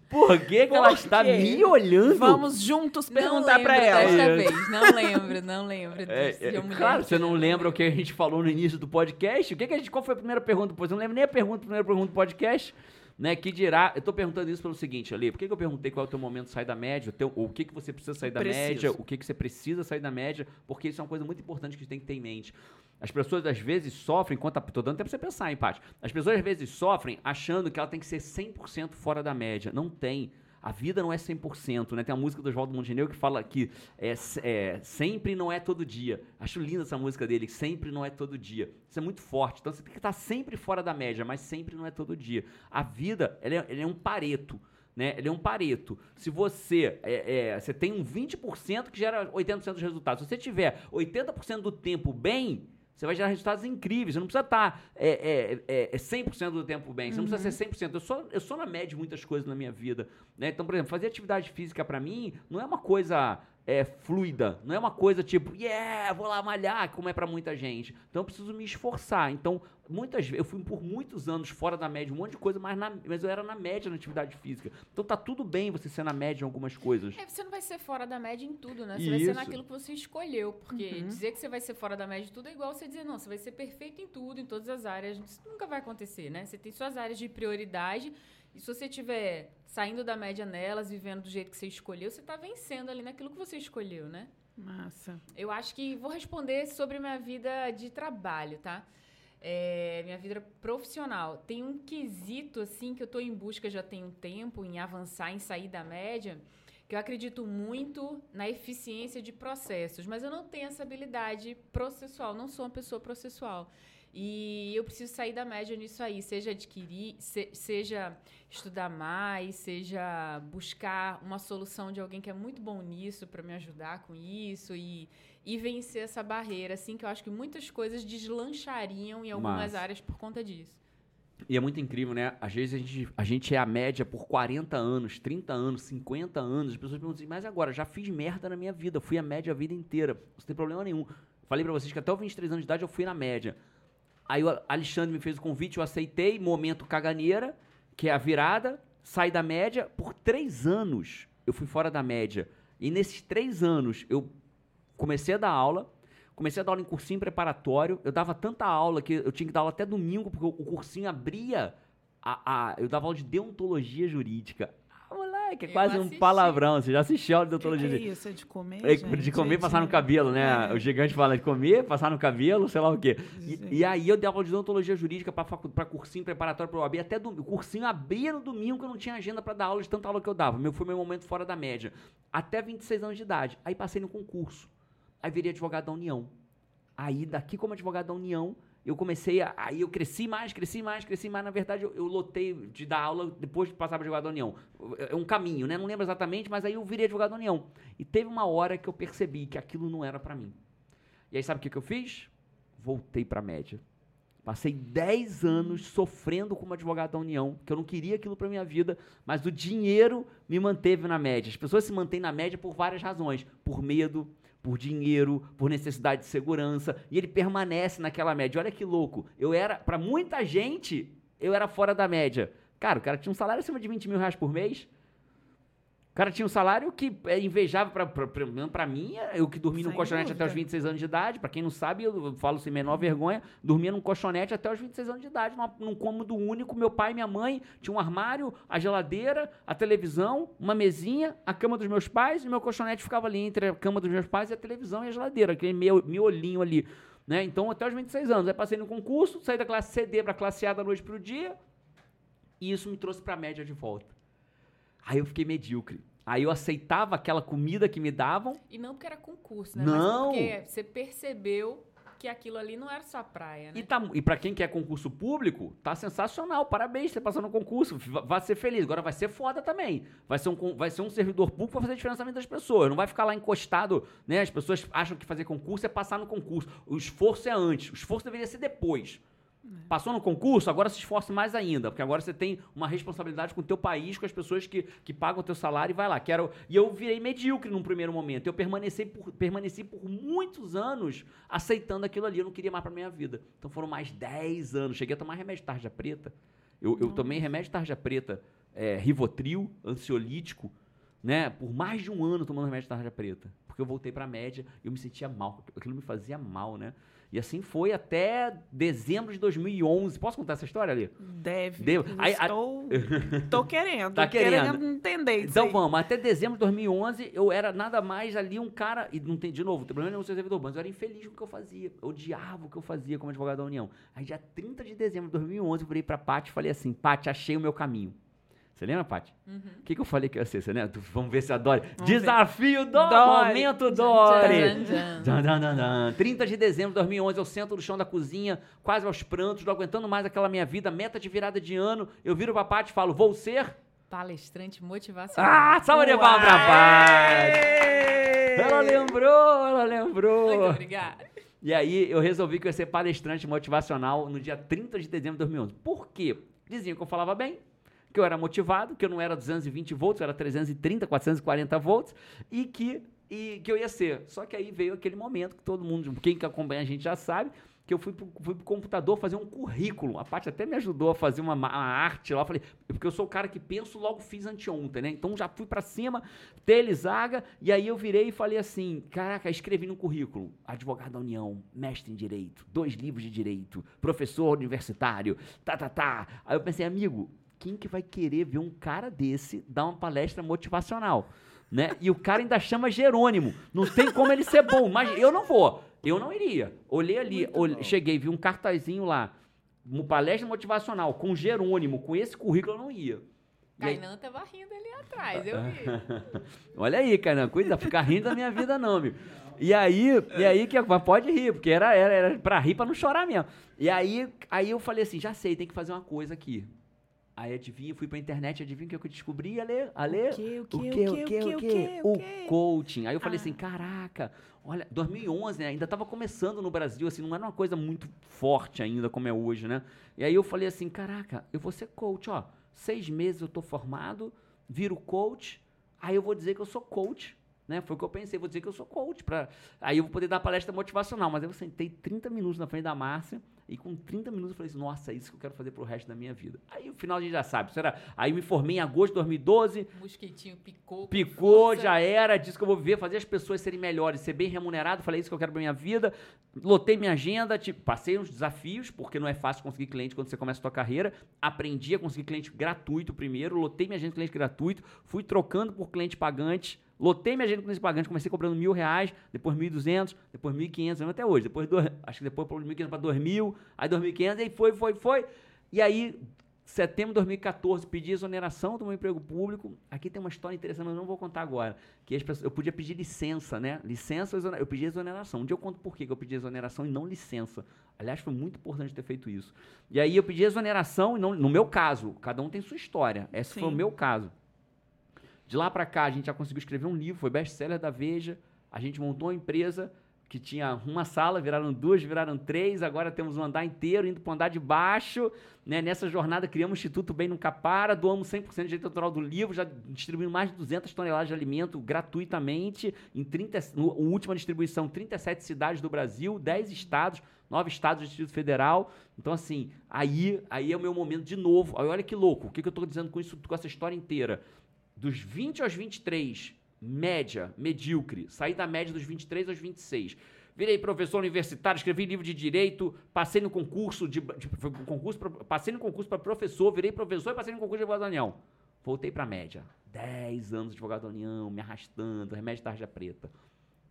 por que, que ela está quê? me olhando? Vamos juntos Não perguntar pra ela. Desta É. vez, não lembro, não lembro É, é, claro, você não lembra o que a gente falou no início do podcast? O que, que a gente, qual foi a primeira pergunta? Pois eu não lembro nem a pergunta, a primeira pergunta do podcast. Né, que dirá, eu tô perguntando isso pelo seguinte, Ali, por que, que eu perguntei qual é o teu momento de sair da média, o, teu- o que, que você precisa sair da Preciso. média, o que, que você precisa sair da média, porque isso é uma coisa muito importante que a gente tem que ter em mente. As pessoas às vezes sofrem, enquanto tô dando tempo pra você pensar, hein, Paty? As pessoas às vezes sofrem achando que ela tem que ser 100% fora da média. Não tem. A vida não é 100%, né? Tem a música do Oswaldo Montenegro que fala que é, é, sempre não é todo dia. Acho linda essa música dele, sempre não é todo dia. Isso é muito forte. Então você tem que estar sempre fora da média, mas sempre não é todo dia. A vida, ela é, ela é um pareto. Né? Ele é um pareto. Se você é, é, você tem um 20% que gera 80% dos resultados. Se você tiver 80% do tempo bem, você vai gerar resultados incríveis. Você não precisa estar é, é, é, é 100% do tempo bem. Você não precisa ser 100%. Eu sou, eu sou na média de muitas coisas na minha vida. Né? Então, por exemplo, fazer atividade física pra mim não é uma coisa é, fluida. Não é uma coisa tipo, yeah, vou lá malhar, como é pra muita gente. Então, eu preciso me esforçar. Então, muitas vezes, eu fui por muitos anos fora da média, um monte de coisa, mas, na- mas eu era na média na atividade física. Então, tá tudo bem você ser na média em algumas coisas. É, você não vai ser fora da média em tudo, né? Você vai ser Isso. naquilo que você escolheu. Porque Uhum. dizer que você vai ser fora da média em tudo é igual você dizer, não, você vai ser perfeito em tudo, em todas as áreas. Isso nunca vai acontecer, né? Você tem suas áreas de prioridade. E se você estiver saindo da média nelas, vivendo do jeito que você escolheu, você tá vencendo ali naquilo que você escolheu, né? Massa. Eu acho que vou responder sobre minha vida de trabalho, tá? É, minha vida profissional. Tem um quesito, assim, que eu tô em busca já tem um tempo, em avançar, em sair da média, que eu acredito muito na eficiência de processos, mas eu não tenho essa habilidade processual, não sou uma pessoa processual. E eu preciso sair da média nisso aí, seja adquirir, se- seja estudar mais, seja buscar uma solução de alguém que é muito bom nisso para me ajudar com isso e, e vencer essa barreira, assim, que eu acho que muitas coisas deslanchariam em algumas Massa. áreas por conta disso. E é muito incrível, né? Às vezes a gente, a gente é a média por 40 anos, 30 anos, 50 anos. As pessoas perguntam assim, mas agora, já fiz merda na minha vida, fui a média a vida inteira. Não tem problema nenhum. Falei pra vocês que até os 23 anos de idade eu fui na média. Aí o Alexandre me fez o convite, eu aceitei, momento caganeira, que é a virada, saí da média. Por três anos eu fui fora da média. E nesses três anos eu comecei a dar aula, comecei a dar aula em cursinho preparatório. Eu dava tanta aula que eu tinha que dar aula até domingo, porque o o cursinho abria. A, a- eu dava aula de deontologia jurídica. Moleque, é Eu quase um palavrão. Você já assistiu a O que, que é isso? É de comer? É, gente? de comer, É passar no cabelo, né? É. O gigante fala de comer, passar no cabelo, sei lá o quê. E, e aí eu dava aula de odontologia jurídica pra, pra cursinho preparatório pra OAB. Até domingo. O cursinho abria no domingo que eu não tinha agenda pra dar aula de tanta aula que eu dava. Meu, foi meu momento fora da média. Até 26 anos de idade. Aí passei no concurso. Aí virei advogado da União. Aí daqui como advogado da União, eu comecei a. Aí eu cresci mais, cresci mais, cresci mais. Na verdade, eu, eu lotei de dar aula depois de passar para advogado da União. É um caminho, né? Não lembro exatamente, mas aí eu virei advogado da União. E teve uma hora que eu percebi que aquilo não era para mim. E aí sabe o que, que eu fiz? Voltei para média. Passei 10 anos sofrendo como advogado da União, que eu não queria aquilo para minha vida, mas o dinheiro me manteve na média. As pessoas se mantêm na média por várias razões, por medo, por dinheiro, por necessidade de segurança, e ele permanece naquela média. Olha que louco. Eu era, para muita gente, eu era fora da média. Cara, o cara tinha um salário acima de 20 mil reais por mês. O cara tinha um salário que é invejável pra mim, é eu que dormi num Sem colchonete até os dúvida. 26 anos de idade, pra quem não sabe, eu falo sem menor vergonha, dormia num colchonete até os 26 anos de idade, numa- num cômodo único, meu pai e minha mãe tinham um armário, a geladeira, a televisão, uma mesinha, a cama dos meus pais, e meu colchonete ficava ali entre a cama dos meus pais e a televisão e a geladeira, aquele meu, miolinho ali, né? Então, até os 26 anos, aí passei no concurso, saí da classe CD pra classe A da noite pro dia, e isso me trouxe pra média de volta. Aí eu fiquei medíocre. Aí eu aceitava aquela comida que me davam. E não porque era concurso, né? Não. Mas porque você percebeu que aquilo ali não era sua praia, né? E, tá, e para quem quer concurso público, tá sensacional. Parabéns, você passou no concurso. va- Vai ser feliz. Agora vai ser foda também. Vai ser um, vai ser um servidor público pra fazer diferença na vida das pessoas. Não vai ficar lá encostado, né? As pessoas acham que fazer concurso é passar no concurso. O esforço é antes. O esforço deveria ser depois. Passou no concurso, agora se esforce mais ainda, porque agora você tem uma responsabilidade com o teu país, com as pessoas que, que pagam o teu salário e vai lá. Quero, e eu virei medíocre num primeiro momento. Eu permaneci por, permaneci por muitos anos aceitando aquilo ali. Eu não queria mais pra minha vida. Então foram mais 10 anos. Cheguei a tomar remédio de tarja preta. Eu, eu tomei remédio de tarja preta, é, Rivotril, ansiolítico, né? Por mais de um ano tomando remédio de tarja preta. Porque eu voltei pra média e eu me sentia mal. Aquilo me fazia mal, né? E assim foi até dezembro de 2011. Posso contar essa história ali? Deve. Deu. Aí, a- Estou, tô querendo. Tá querendo. querendo. entender isso Então aí. vamos, até dezembro de 2011 eu era nada mais ali um cara, e não tem, de novo, não tem problema nenhum ser servidor, mas eu era infeliz com o que eu fazia, eu odiava o que eu fazia como advogado da União. Aí dia 30 de dezembro de 2011 eu virei pra Paty e falei assim, Paty, achei o meu caminho. Você lembra, Paty? O que, que eu falei que ia ser? Você lembra? Vamos ver se adore. Vamos ver. Desafio do Dori. momento Dori. tchan. Dan, dan, dan, dan. 30 de dezembro de 2011, eu sento no chão da cozinha, quase aos prantos, não aguentando mais aquela minha vida, meta de virada de ano. Eu viro pra Paty e falo, vou ser... Palestrante motivacional. Ah, salva de palmas pra Paty! Ela lembrou, ela lembrou. Muito obrigada. E aí eu resolvi que eu ia ser palestrante motivacional no dia 30 de dezembro de 2011. Por quê? Diziam que eu falava bem, que eu era motivado, que eu não era 220 volts, eu era 330, 440 volts e que, e que eu ia ser. Só que aí veio aquele momento que todo mundo, quem que acompanha a gente já sabe, que eu fui pro, fui pro computador fazer um currículo. A Paty até me ajudou a fazer uma, ma- uma arte lá. Eu falei, porque eu sou o cara que penso, logo fiz anteontem, né? Então já fui pra cima, telezaga, e aí eu virei e falei assim: caraca, escrevi no currículo: advogado da União, mestre em direito, dois livros de direito, professor universitário, tá, tá, tá. Aí eu pensei, amigo, quem que vai querer ver um cara desse dar uma palestra motivacional? Né? E o cara ainda chama Jerônimo. Não tem como ele ser bom, mas eu não vou. Eu não iria. Olhei ali, olhei- cheguei, vi um cartazinho lá, uma palestra motivacional com Jerônimo, com esse currículo eu não ia. Kainan tava rindo ali atrás, eu vi. Olha aí, cara, cuida, ficar rindo da minha vida não, meu. E aí, e aí que mas pode rir, porque era era, era para rir para não chorar mesmo. E aí, aí eu falei assim, já sei, tem que fazer uma coisa aqui. Aí adivinha, fui pra internet, adivinha o que eu descobri, Ale? Ale? O quê? O quê? O quê? O quê? O quê? O coaching. Aí eu falei Ah. assim, caraca, olha, 2011, né? Ainda tava começando no Brasil, assim, não era uma coisa muito forte ainda como é hoje, né? E aí eu falei assim, caraca, eu vou ser coach, ó. Seis meses eu tô formado, viro coach, aí eu vou dizer que eu sou coach. Né? Foi o que eu pensei, vou dizer que eu sou coach. Pra... Aí eu vou poder dar palestra motivacional. Mas aí eu sentei 30 minutos na frente da Márcia e com 30 minutos eu falei assim, nossa, é isso que eu quero fazer pro resto da minha vida. Aí o final a gente já sabe. Isso era... Aí eu me formei em agosto de 2012, O mosquitinho picou. Picou, já era, disse que eu vou viver, fazer as pessoas serem melhores, ser bem remunerado, falei isso que eu quero pra minha vida, lotei minha agenda, tipo, passei uns desafios, porque não é fácil conseguir cliente quando você começa a sua carreira, aprendi a conseguir cliente gratuito primeiro, lotei minha agenda de cliente gratuito, fui trocando por cliente pagante, lotei minha agenda de cliente pagante, comecei cobrando mil reais, depois mil e duzentos, depois mil e quinhentos, até hoje, depois, acho que depois mil e quinhentos para dois mil, aí dois mil e quinhentos, aí foi, foi, foi, e aí setembro de 2014, pedi exoneração do meu emprego público. Aqui tem uma história interessante, mas eu não vou contar agora. Que as pessoas, eu podia pedir licença, né? Licença ou exoneração. Eu pedi exoneração. Um dia eu conto por que eu pedi exoneração e não licença. Aliás, foi muito importante ter feito isso. E aí eu pedi exoneração, e não, no meu caso, cada um tem sua história. Esse foi o Sim. meu caso. De lá pra cá, a gente já conseguiu escrever um livro, foi best-seller da Veja. A gente montou uma empresa que tinha uma sala, viraram duas, viraram três, agora temos um andar inteiro, indo para o andar de baixo. Né? Nessa jornada, criamos o Instituto Bem Nunca Para, doamos 100% de direito autoral do livro, já distribuímos mais de 200 toneladas de alimento gratuitamente, em 30, no, última distribuição, 37 cidades do Brasil, 10 estados, 9 estados do Distrito Federal. Então, assim, aí, aí é o meu momento de novo. Aí, olha que louco, o que, que eu estou dizendo com isso, com essa história inteira? Dos 20 aos 23, média, medíocre, saí da média dos 23 aos 26. Virei professor universitário, escrevi livro de direito, passei no concurso de, de- concurso, pra- passei no concurso para professor, virei professor e passei no concurso de advogado da União. Voltei para média. 10 anos de advogado da União, me arrastando, remédio de tarja preta.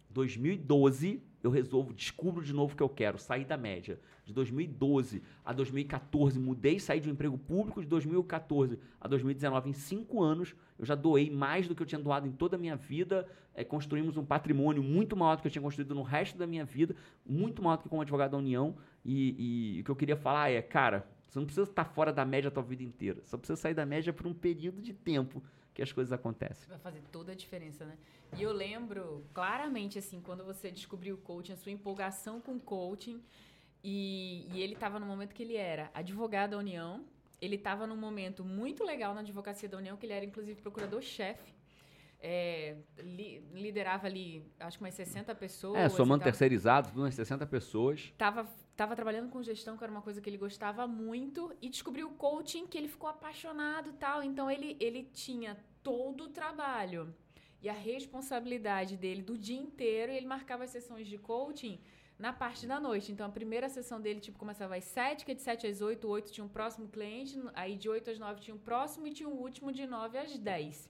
2012, eu resolvo, descubro de novo o que eu quero, sair da média. De 2012 a 2014, mudei, saí de um emprego público. De 2014 a 2019, em cinco anos, eu já doei mais do que eu tinha doado em toda a minha vida. É, construímos um patrimônio muito maior do que eu tinha construído no resto da minha vida, muito maior do que como advogado da União. E, e o que eu queria falar é, cara, você não precisa estar fora da média a tua vida inteira. Só precisa sair da média por um período de tempo que as coisas acontecem. Vai fazer toda a diferença, né? E eu lembro claramente, assim, quando você descobriu o coaching, a sua empolgação com o coaching. E, e ele estava no momento que ele era advogado da União. Ele estava num momento muito legal na advocacia da União, que ele era, inclusive, procurador-chefe. É, li, liderava ali, acho que umas 60 pessoas. É, somando terceirizados, umas 60 pessoas. Tava, tava trabalhando com gestão, que era uma coisa que ele gostava muito, e descobriu o coaching, que ele ficou apaixonado tal. Então, ele, ele tinha todo o trabalho e a responsabilidade dele do dia inteiro, e ele marcava as sessões de coaching na parte da noite. Então, a primeira sessão dele, tipo, começava às 7, que é de 7 às 8, 8 tinha um próximo cliente, aí de 8 às 9 tinha um próximo e tinha um último de 9 às 10.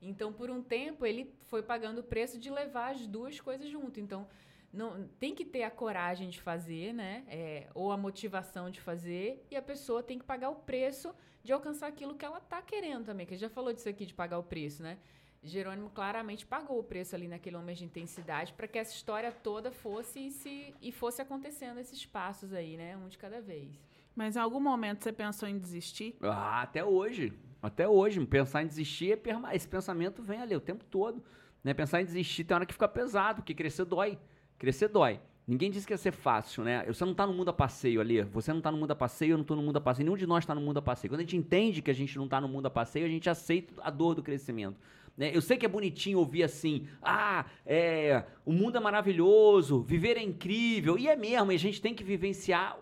Então, por um tempo, ele foi pagando o preço de levar as duas coisas junto. Então, não, tem que ter a coragem de fazer, né? É, ou a motivação de fazer, e a pessoa tem que pagar o preço de alcançar aquilo que ela tá querendo também. Que já falou disso aqui de pagar o preço, né? Jerônimo claramente pagou o preço ali naquele momento de intensidade para que essa história toda fosse e, se, e fosse acontecendo esses passos aí, né? Um de cada vez. Mas em algum momento você pensou em desistir? Ah, até hoje. Até hoje. Pensar em desistir, é esse pensamento vem ali o tempo todo. Né? Pensar em desistir tem hora que fica pesado, porque crescer dói. Crescer dói. Ninguém disse que ia ser fácil, né? Você não está no mundo a passeio ali. Você não está no mundo a passeio, eu não estou no mundo a passeio. Nenhum de nós está no mundo a passeio. Quando a gente entende que a gente não está no mundo a passeio, a gente aceita a dor do crescimento. Né? Eu sei que é bonitinho ouvir assim, ah, é, o mundo é maravilhoso, viver é incrível. E é mesmo, e a gente tem que vivenciar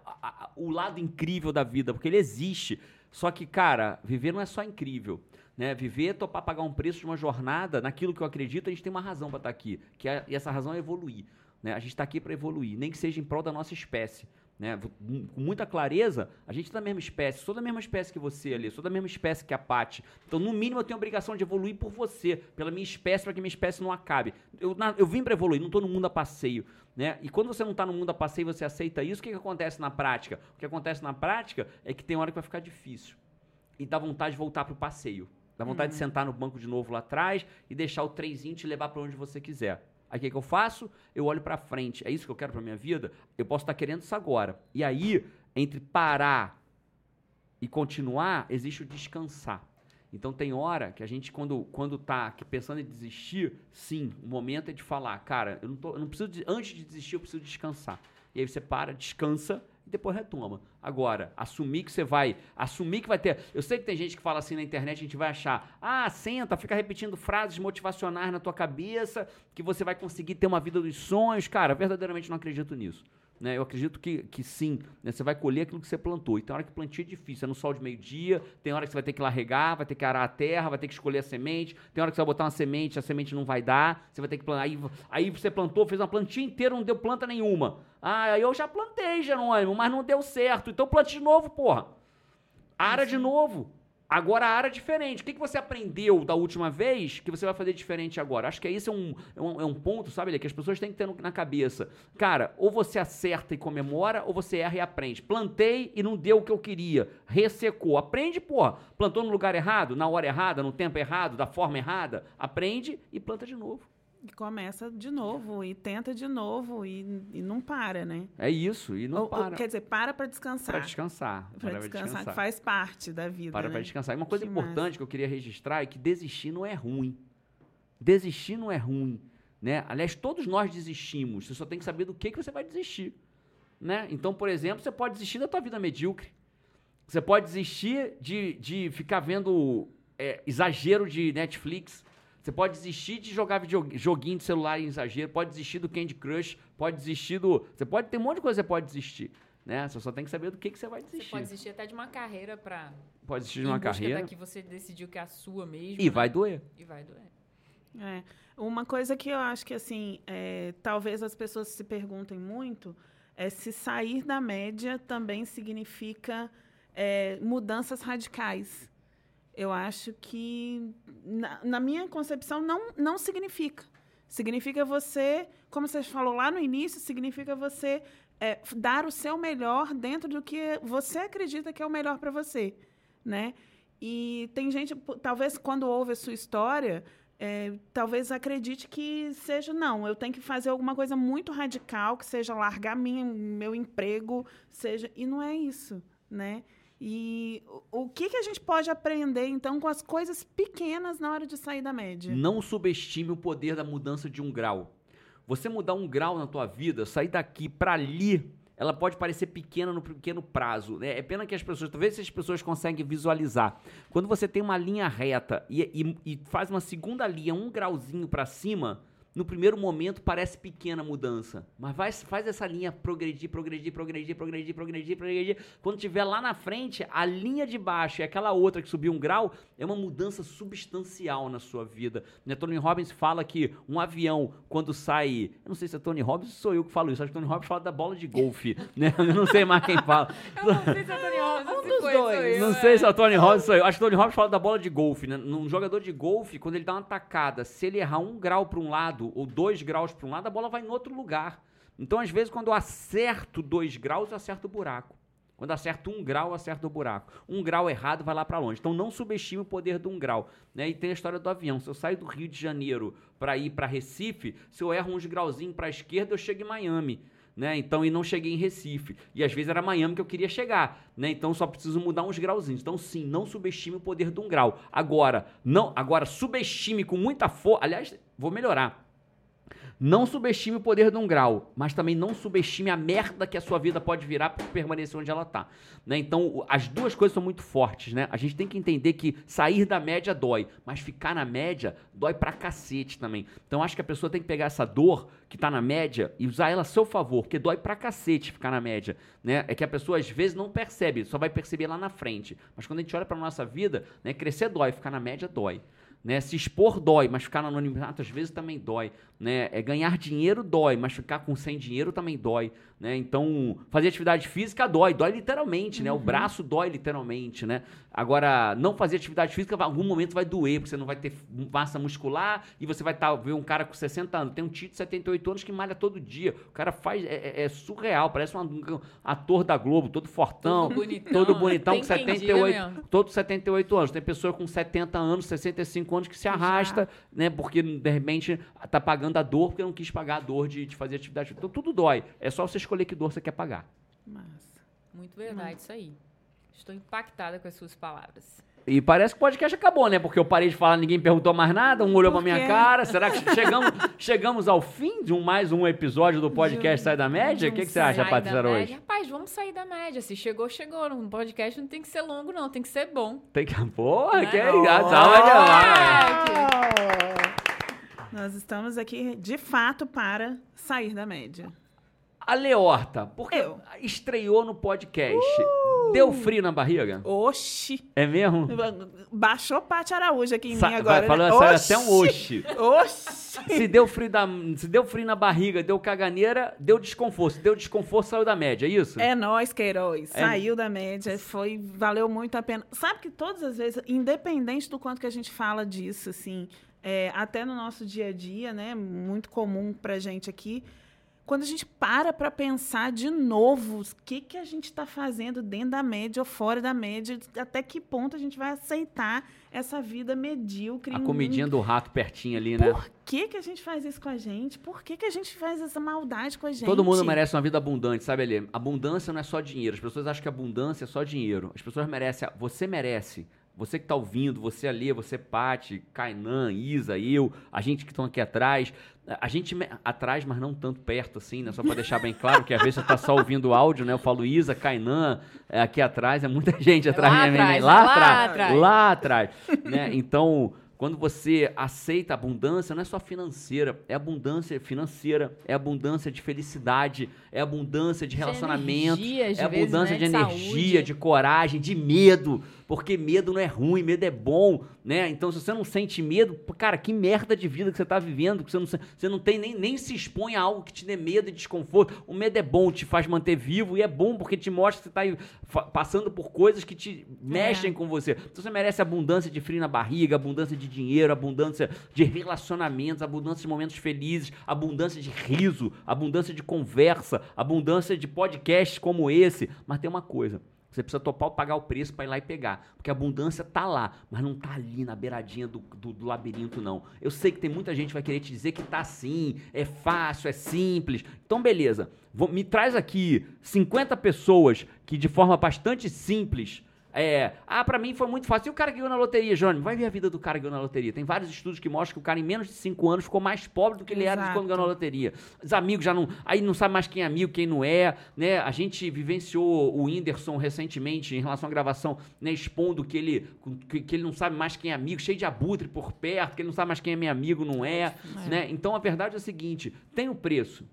o lado incrível da vida, porque ele existe. Só que, cara, viver não é só incrível. Né? Viver é topar pagar um preço de uma jornada, naquilo que eu acredito, a gente tem uma razão para estar tá aqui. Que é, e essa razão é evoluir. Né? A gente está aqui para evoluir, nem que seja em prol da nossa espécie. Né? Com muita clareza, a gente é da mesma espécie, sou da mesma espécie que você ali, sou da mesma espécie que a Paty. Então, no mínimo, eu tenho a obrigação de evoluir por você, pela minha espécie, para que minha espécie não acabe. Eu, na, eu vim para evoluir, não estou no mundo a passeio. Né? E quando você não está no mundo a passeio e você aceita isso, o que, que acontece na prática? O que acontece na prática é que tem hora que vai ficar difícil. E dá vontade de voltar para o passeio. Dá vontade uhum. de sentar no banco de novo lá atrás e deixar o trenzinho te levar para onde você quiser. Aí o que, que eu faço? Eu olho para frente. É isso que eu quero para minha vida? Eu posso estar querendo isso agora. E aí, entre parar e continuar, existe o descansar. Então tem hora que a gente, quando, quando tá pensando em desistir, sim, o momento é de falar, cara, eu não, tô, eu não preciso, de, antes de desistir, eu preciso descansar. E aí você para, descansa e depois retoma. Agora, assumir que você vai, assumir que vai ter. Eu sei que tem gente que fala assim na internet, a gente vai achar, ah, senta, fica repetindo frases motivacionais na tua cabeça, que você vai conseguir ter uma vida dos sonhos. Cara, verdadeiramente não acredito nisso. Né? Eu acredito que, que sim, né? você vai colher aquilo que você plantou. E tem hora que plantio é difícil, é no sol de meio-dia, tem hora que você vai ter que largar, vai ter que arar a terra, vai ter que escolher a semente, tem hora que você vai botar uma semente, a semente não vai dar, você vai ter que plantar. Aí, aí você plantou, fez uma plantinha inteira, não deu planta nenhuma. Ah, aí eu já plantei, Jerônimo, mas não deu certo. Então plante de novo, porra. Ara de novo. Agora a área é diferente. O que, que você aprendeu da última vez que você vai fazer diferente agora? Acho que isso é um, é um, é um ponto, sabe, que as pessoas têm que ter na cabeça. Cara, ou você acerta e comemora, ou você erra e aprende. Plantei e não deu o que eu queria. Ressecou. Aprende, porra. Plantou no lugar errado, na hora errada, no tempo errado, da forma errada. Aprende e planta de novo. E começa de novo, e tenta de novo, e, e não para, né? É isso, e não ou, para. Ou, quer dizer, para para descansar. Para descansar. Para descansar, descansar, que faz parte da vida. Para né? para descansar. E uma coisa que importante massa. que eu queria registrar é que desistir não é ruim. Desistir não é ruim. Né? Aliás, todos nós desistimos. Você só tem que saber do que, que você vai desistir. Né? Então, por exemplo, você pode desistir da tua vida medíocre. Você pode desistir de, de ficar vendo é, exagero de Netflix. Você pode desistir de jogar joguinho de celular em exagero, pode desistir do Candy Crush, pode desistir do. Você pode ter um monte de coisa que você pode desistir. Né? Você só tem que saber do que, que você vai desistir. Você pode desistir até de uma carreira para. Pode desistir de uma carreira. que você decidiu que é a sua mesmo. E né? vai doer. E vai doer. É. Uma coisa que eu acho que, assim, é, talvez as pessoas se perguntem muito é se sair da média também significa é, mudanças radicais eu acho que, na, na, minha concepção, não, não significa. Significa você, como você falou lá no início, significa você é, dar o seu melhor dentro do que você acredita que é o melhor para você, né? E tem gente, talvez quando ouve a sua história, é, talvez acredite que seja, não, eu tenho que fazer alguma coisa muito radical, que seja largar minha, meu emprego, seja. E não é isso, né? E o, que, que a gente pode aprender, então, com as coisas pequenas na hora de sair da média? Não subestime o poder da mudança de um grau. Você mudar um grau na tua vida, sair daqui para ali, ela pode parecer pequena no pequeno prazo. Né? É pena que as pessoas, talvez as pessoas conseguem visualizar. Quando você tem uma linha reta e, e, e faz uma segunda linha, um grauzinho para cima, no primeiro momento parece pequena mudança, mas vai, faz essa linha progredir, progredir, progredir, progredir, progredir, progredir. Quando tiver lá na frente, a linha de baixo e aquela outra que subiu um grau, é uma mudança substancial na sua vida. Né? Tony Robbins fala que um avião, quando sai. Eu não sei se é Tony Robbins ou sou eu que falo isso. Acho que Tony Robbins fala da bola de golfe. né? Eu não sei mais quem fala. eu não sei se é Tony Robbins. Um dos dois. não sei se é Tony Robbins sou eu. Acho que Tony Robbins fala da bola de golfe. Né? Um jogador de golfe, quando ele dá uma tacada, se ele errar um grau para um lado ou dois graus para um lado, a bola vai em outro lugar. Então, às vezes, quando eu acerto dois graus, eu acerto o buraco. Quando acerto um grau, acerto o buraco. Um grau errado vai lá para longe. Então não subestime o poder de um grau. Né? E tem a história do avião. Se eu saio do Rio de Janeiro para ir para Recife, se eu erro uns grauzinhos para a esquerda, eu chego em Miami. Né? Então, e não cheguei em Recife. E às vezes era Miami que eu queria chegar, né? Então só preciso mudar uns grauzinhos. Então, sim, não subestime o poder de um grau. Agora, não, agora subestime com muita força. Aliás, vou melhorar. Não subestime o poder de um grau, mas também não subestime a merda que a sua vida pode virar por permanecer onde ela está. Né? Então, as duas coisas são muito fortes, né? A gente tem que entender que sair da média dói, mas ficar na média dói pra cacete também. Então, acho que a pessoa tem que pegar essa dor que tá na média e usar ela a seu favor, porque dói pra cacete ficar na média, né? É que a pessoa às vezes não percebe, só vai perceber lá na frente. Mas quando a gente olha pra nossa vida, né, crescer dói, ficar na média dói. Né? Se expor dói, mas ficar no anonimato às vezes também dói. Né? É ganhar dinheiro dói, mas ficar com sem dinheiro também dói. Né? Então, fazer atividade física dói, dói literalmente, né? O uhum. braço dói literalmente, né? Agora, não fazer atividade física, em algum momento vai doer, porque você não vai ter massa muscular e você vai tá, ver um cara com 60 anos. Tem um tio de 78 anos que malha todo dia. O cara faz, é, é, é surreal, parece um, um, ator da Globo, todo fortão, todo bonitão, todo bonitão com 78, todo 78 anos. Tem pessoa com 70 anos, 65 anos que se arrasta, Já. né? Porque de repente tá pagando a dor porque não quis pagar a dor de, de fazer atividade física. Então tudo dói. É só você escolher que dor você quer pagar. Massa. Muito verdade, Massa. isso aí. Estou impactada com as suas palavras. E parece que o podcast acabou, né? Porque eu parei de falar, ninguém perguntou mais nada, um olhou pra minha cara. Será que chegamos, chegamos ao fim de um, mais um episódio do podcast Sai da Média? O que, que você acha, Patrícia hoje? Rapaz, vamos sair da média. Se chegou, chegou. Um podcast não tem que ser longo, não. Tem que ser bom. Tem que... Porra, né? que é ligado. Salva de Nós estamos aqui, de fato, para sair da média. A Leorta, porque Eu. estreou no podcast. Uh! Deu frio na barriga? Oxi. É mesmo? Baixou Pati Araújo aqui em Sa mim agora. Falando né? até um oxi. Oxi. Se deu, frio da, se deu frio na barriga, deu caganeira, deu desconforto. Se deu desconforto, saiu da média, é isso? É nós, Queiroz. É. Saiu da média, foi, valeu muito a pena. Sabe que todas as vezes, independente do quanto que a gente fala disso, assim, é, até no nosso dia a dia, né, muito comum pra gente aqui, quando a gente para para pensar de novo o que, que a gente está fazendo dentro da média ou fora da média, até que ponto a gente vai aceitar essa vida medíocre. A comidinha do rato pertinho ali, né? Por que, que a gente faz isso com a gente? Por que, que a gente faz essa maldade com a gente? Todo mundo merece uma vida abundante, sabe, Eli? Abundância não é só dinheiro. As pessoas acham que abundância é só dinheiro. As pessoas merecem. Você merece você que está ouvindo, você ali, você Pati, Kainan, Isa, eu, a gente que estão aqui atrás. A gente atrás, mas não tanto perto assim, né? Só para deixar bem claro que às vezes você está só ouvindo o áudio, né? Eu falo Isa, Kainan, é, aqui atrás, é muita gente atrás. Lá, minha atrás, lá, lá atrás, atrás, lá atrás, né? Então, quando você aceita abundância, não é só financeira, é abundância financeira, é abundância de felicidade, é abundância de relacionamento, de energia, é abundância vezes, né? de energia, Saúde. de coragem, de medo, porque medo não é ruim, medo é bom, né? Então, se você não sente medo, cara, que merda de vida que você está vivendo, que você não, você não tem nem, nem se expõe a algo que te dê medo e desconforto. O medo é bom, te faz manter vivo e é bom porque te mostra que você está passando por coisas que te mexem é. com você. Então, você merece abundância de frio na barriga, abundância de de dinheiro, abundância de relacionamentos, abundância de momentos felizes, abundância de riso, abundância de conversa, abundância de podcasts como esse. Mas tem uma coisa. Você precisa topar pagar o preço para ir lá e pegar. Porque a abundância tá lá, mas não tá ali na beiradinha do, do, do, labirinto, não. Eu sei que tem muita gente que vai querer te dizer que tá assim, é fácil, é simples. Então, beleza. Vou, me traz aqui 50 pessoas que de forma bastante simples é, ah, para mim foi muito fácil. E o cara que ganhou na loteria, Johnny? Vai ver a vida do cara que ganhou na loteria. Tem vários estudos que mostram que o cara, em menos de 5 anos, ficou mais pobre do que ele Exato. era quando ganhou na loteria. Os amigos já não. Aí não sabe mais quem é amigo, quem não é. Né? A gente vivenciou o Whindersson recentemente em relação à gravação, né? Expondo que ele, que, que, ele não sabe mais quem é amigo, cheio de abutre por perto, que ele não sabe mais quem é meu amigo, não é. é. Né? Então a verdade é a seguinte: tem o preço.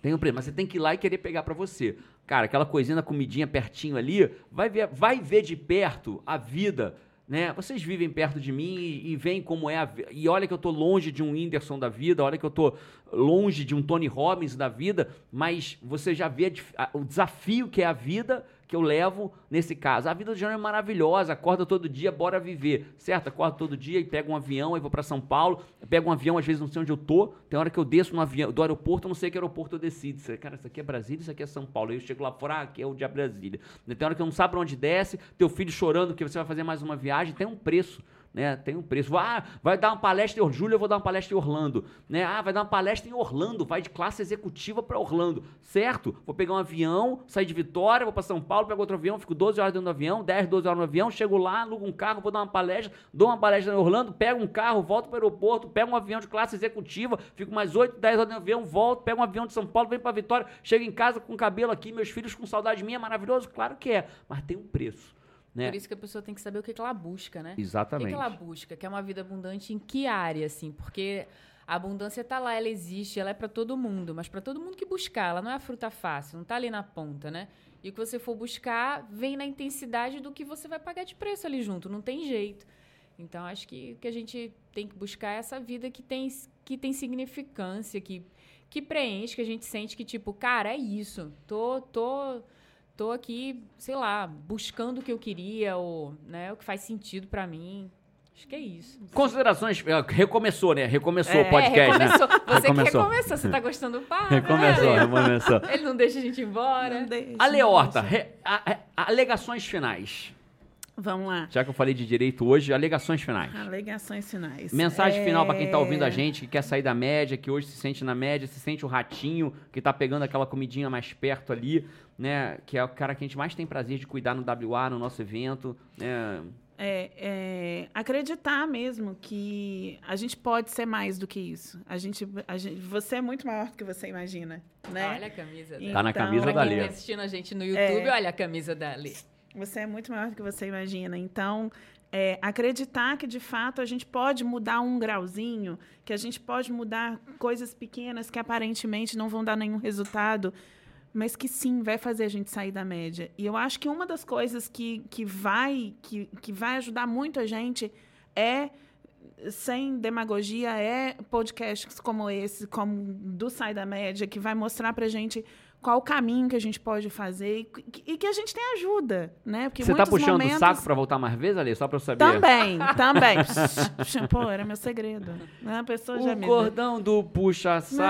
Tem o preço, mas você tem que ir lá e querer pegar para você. Cara, aquela coisinha da comidinha pertinho ali, vai ver, vai ver de perto a vida, né? Vocês vivem perto de mim e, e veem como é a. E olha que eu tô longe de um Whindersson da vida, olha que eu tô longe de um Tony Robbins da vida, mas você já vê a, o desafio que é a vida que eu levo nesse caso. A vida do Jânio é maravilhosa, acorda todo dia, bora viver, certo? Acorda todo dia e pego um avião, e vou para São Paulo, pego um avião, às vezes não sei onde eu tô, tem hora que eu desço no avião, do aeroporto, não sei que aeroporto eu decido. Cara, isso aqui é Brasília, isso aqui é São Paulo. Aí eu chego lá fora, ah, aqui é o de Brasília. Tem hora que eu não sabe para onde desce, teu filho chorando que você vai fazer mais uma viagem, tem um preço né? Tem um preço. Ah, vai dar uma palestra em Júlia, eu vou dar uma palestra em Orlando, né? Ah, vai dar uma palestra em Orlando, vai de classe executiva para Orlando, certo? Vou pegar um avião, sair de Vitória, vou para São Paulo, pego outro avião, fico 12 horas dentro do avião, 10, 12 horas no avião, chego lá, alugo um carro, vou dar uma palestra, dou uma palestra em Orlando, pego um carro, volto para o aeroporto, pego um avião de classe executiva, fico mais 8, 10 horas no avião, volto, pego um avião de São Paulo, venho para Vitória, chego em casa com o cabelo aqui, meus filhos com saudade minha, maravilhoso? Claro que é, mas tem um preço. Né? Por isso que a pessoa tem que saber o que, que ela busca, né? Exatamente. O que, que ela busca? Que é uma vida abundante em que área, assim? Porque a abundância está lá, ela existe, ela é para todo mundo, mas para todo mundo que buscar, ela não é a fruta fácil, não está ali na ponta, né? E o que você for buscar vem na intensidade do que você vai pagar de preço ali junto, não tem jeito. Então acho que o que a gente tem que buscar é essa vida que tem que tem significância, que que preenche, que a gente sente que tipo, cara, é isso. Tô tô tô aqui, sei lá, buscando o que eu queria ou, né, o que faz sentido para mim. Acho que é isso. Considerações. É, recomeçou, né? Recomeçou é, o podcast, né? recomeçou. né? Você recomeçou. que recomeçou. Você tá gostando do papo? Recomeçou, né? recomeçou. Ele não deixa a gente ir embora. Aleorta, re, a, a, alegações finais. Vamos lá. Já que eu falei de direito hoje, alegações finais. Alegações finais. Mensagem é... final para quem está ouvindo a gente, que quer sair da média, que hoje se sente na média, se sente o ratinho, que está pegando aquela comidinha mais perto ali, né? Que é o cara que a gente mais tem prazer de cuidar no WA, no nosso evento, né? É, é, acreditar mesmo que a gente pode ser mais do que isso. A gente, a gente, você é muito maior do que você imagina, né? Olha a camisa. Então, tá na camisa da Lê. Quem tá assistindo a gente no YouTube, é, olha a camisa da Lê. Você é muito maior do que você imagina. Então, é, acreditar que de fato a gente pode mudar um grauzinho, que a gente pode mudar coisas pequenas que aparentemente não vão dar nenhum resultado, mas que sim vai fazer a gente sair da média. E eu acho que uma das coisas que, que, vai, que, que vai ajudar muito a gente é sem demagogia, é podcasts como esse, como do Sai da Média, que vai mostrar pra gente qual o caminho que a gente pode fazer e, e que a gente tem ajuda, né? Porque Você tá puxando momentos... o saco para voltar mais vezes, ali, só para eu saber? Também, também. Pô, era meu segredo. Né? A pessoa o já me... cordão do puxa-saco.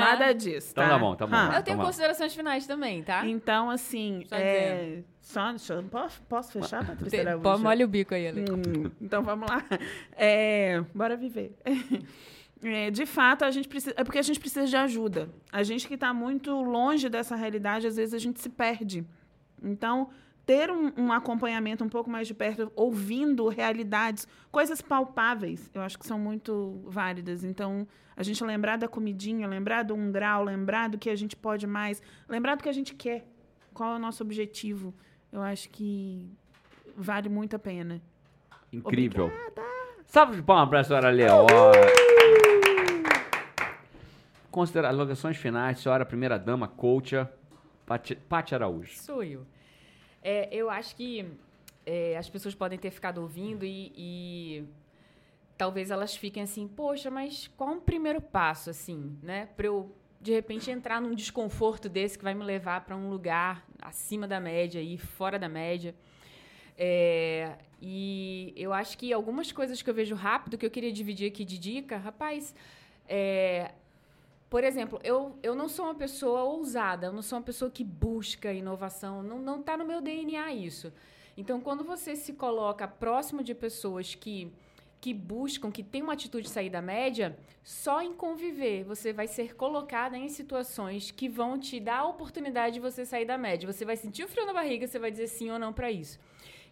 Nada disso, então tá? Então tá bom, tá bom. Ah. Eu tenho considerações finais também, tá? Então, assim, só é... Só, deixa, posso, posso fechar, Patrícia Araújo? Pô, molha o bico aí, Ali. Hum, então, vamos lá. É, bora viver. É, de fato, a gente precisa. É porque a gente precisa de ajuda. A gente que está muito longe dessa realidade, às vezes a gente se perde. Então, ter um, um, acompanhamento um pouco mais de perto, ouvindo realidades, coisas palpáveis, eu acho que são muito válidas. Então, a gente lembrar da comidinha, lembrar do um grau, lembrar do que a gente pode mais, lembrar do que a gente quer, qual é o nosso objetivo, eu acho que vale muito a pena. Incrível. Obrigada. Salve de palmas para a senhora Leó. Considerações finais, senhora primeira dama, coach, Pati Araújo. Sou eu. É, eu acho que é, as pessoas podem ter ficado ouvindo e, e, talvez elas fiquem assim, poxa, mas qual um primeiro passo, assim, né? Para eu, de repente, entrar num desconforto desse que vai me levar para um lugar acima da média e fora da média. É, e eu acho que algumas coisas que eu vejo rápido, que eu queria dividir aqui de dica, rapaz, é, por exemplo, eu, eu não sou uma pessoa ousada, eu não sou uma pessoa que busca inovação, não, não tá no meu DNA isso. Então, quando você se coloca próximo de pessoas que que buscam, que têm uma atitude de sair da média, só em conviver você vai ser colocada em situações que vão te dar a oportunidade de você sair da média. Você vai sentir o frio na barriga, você vai dizer sim ou não para isso.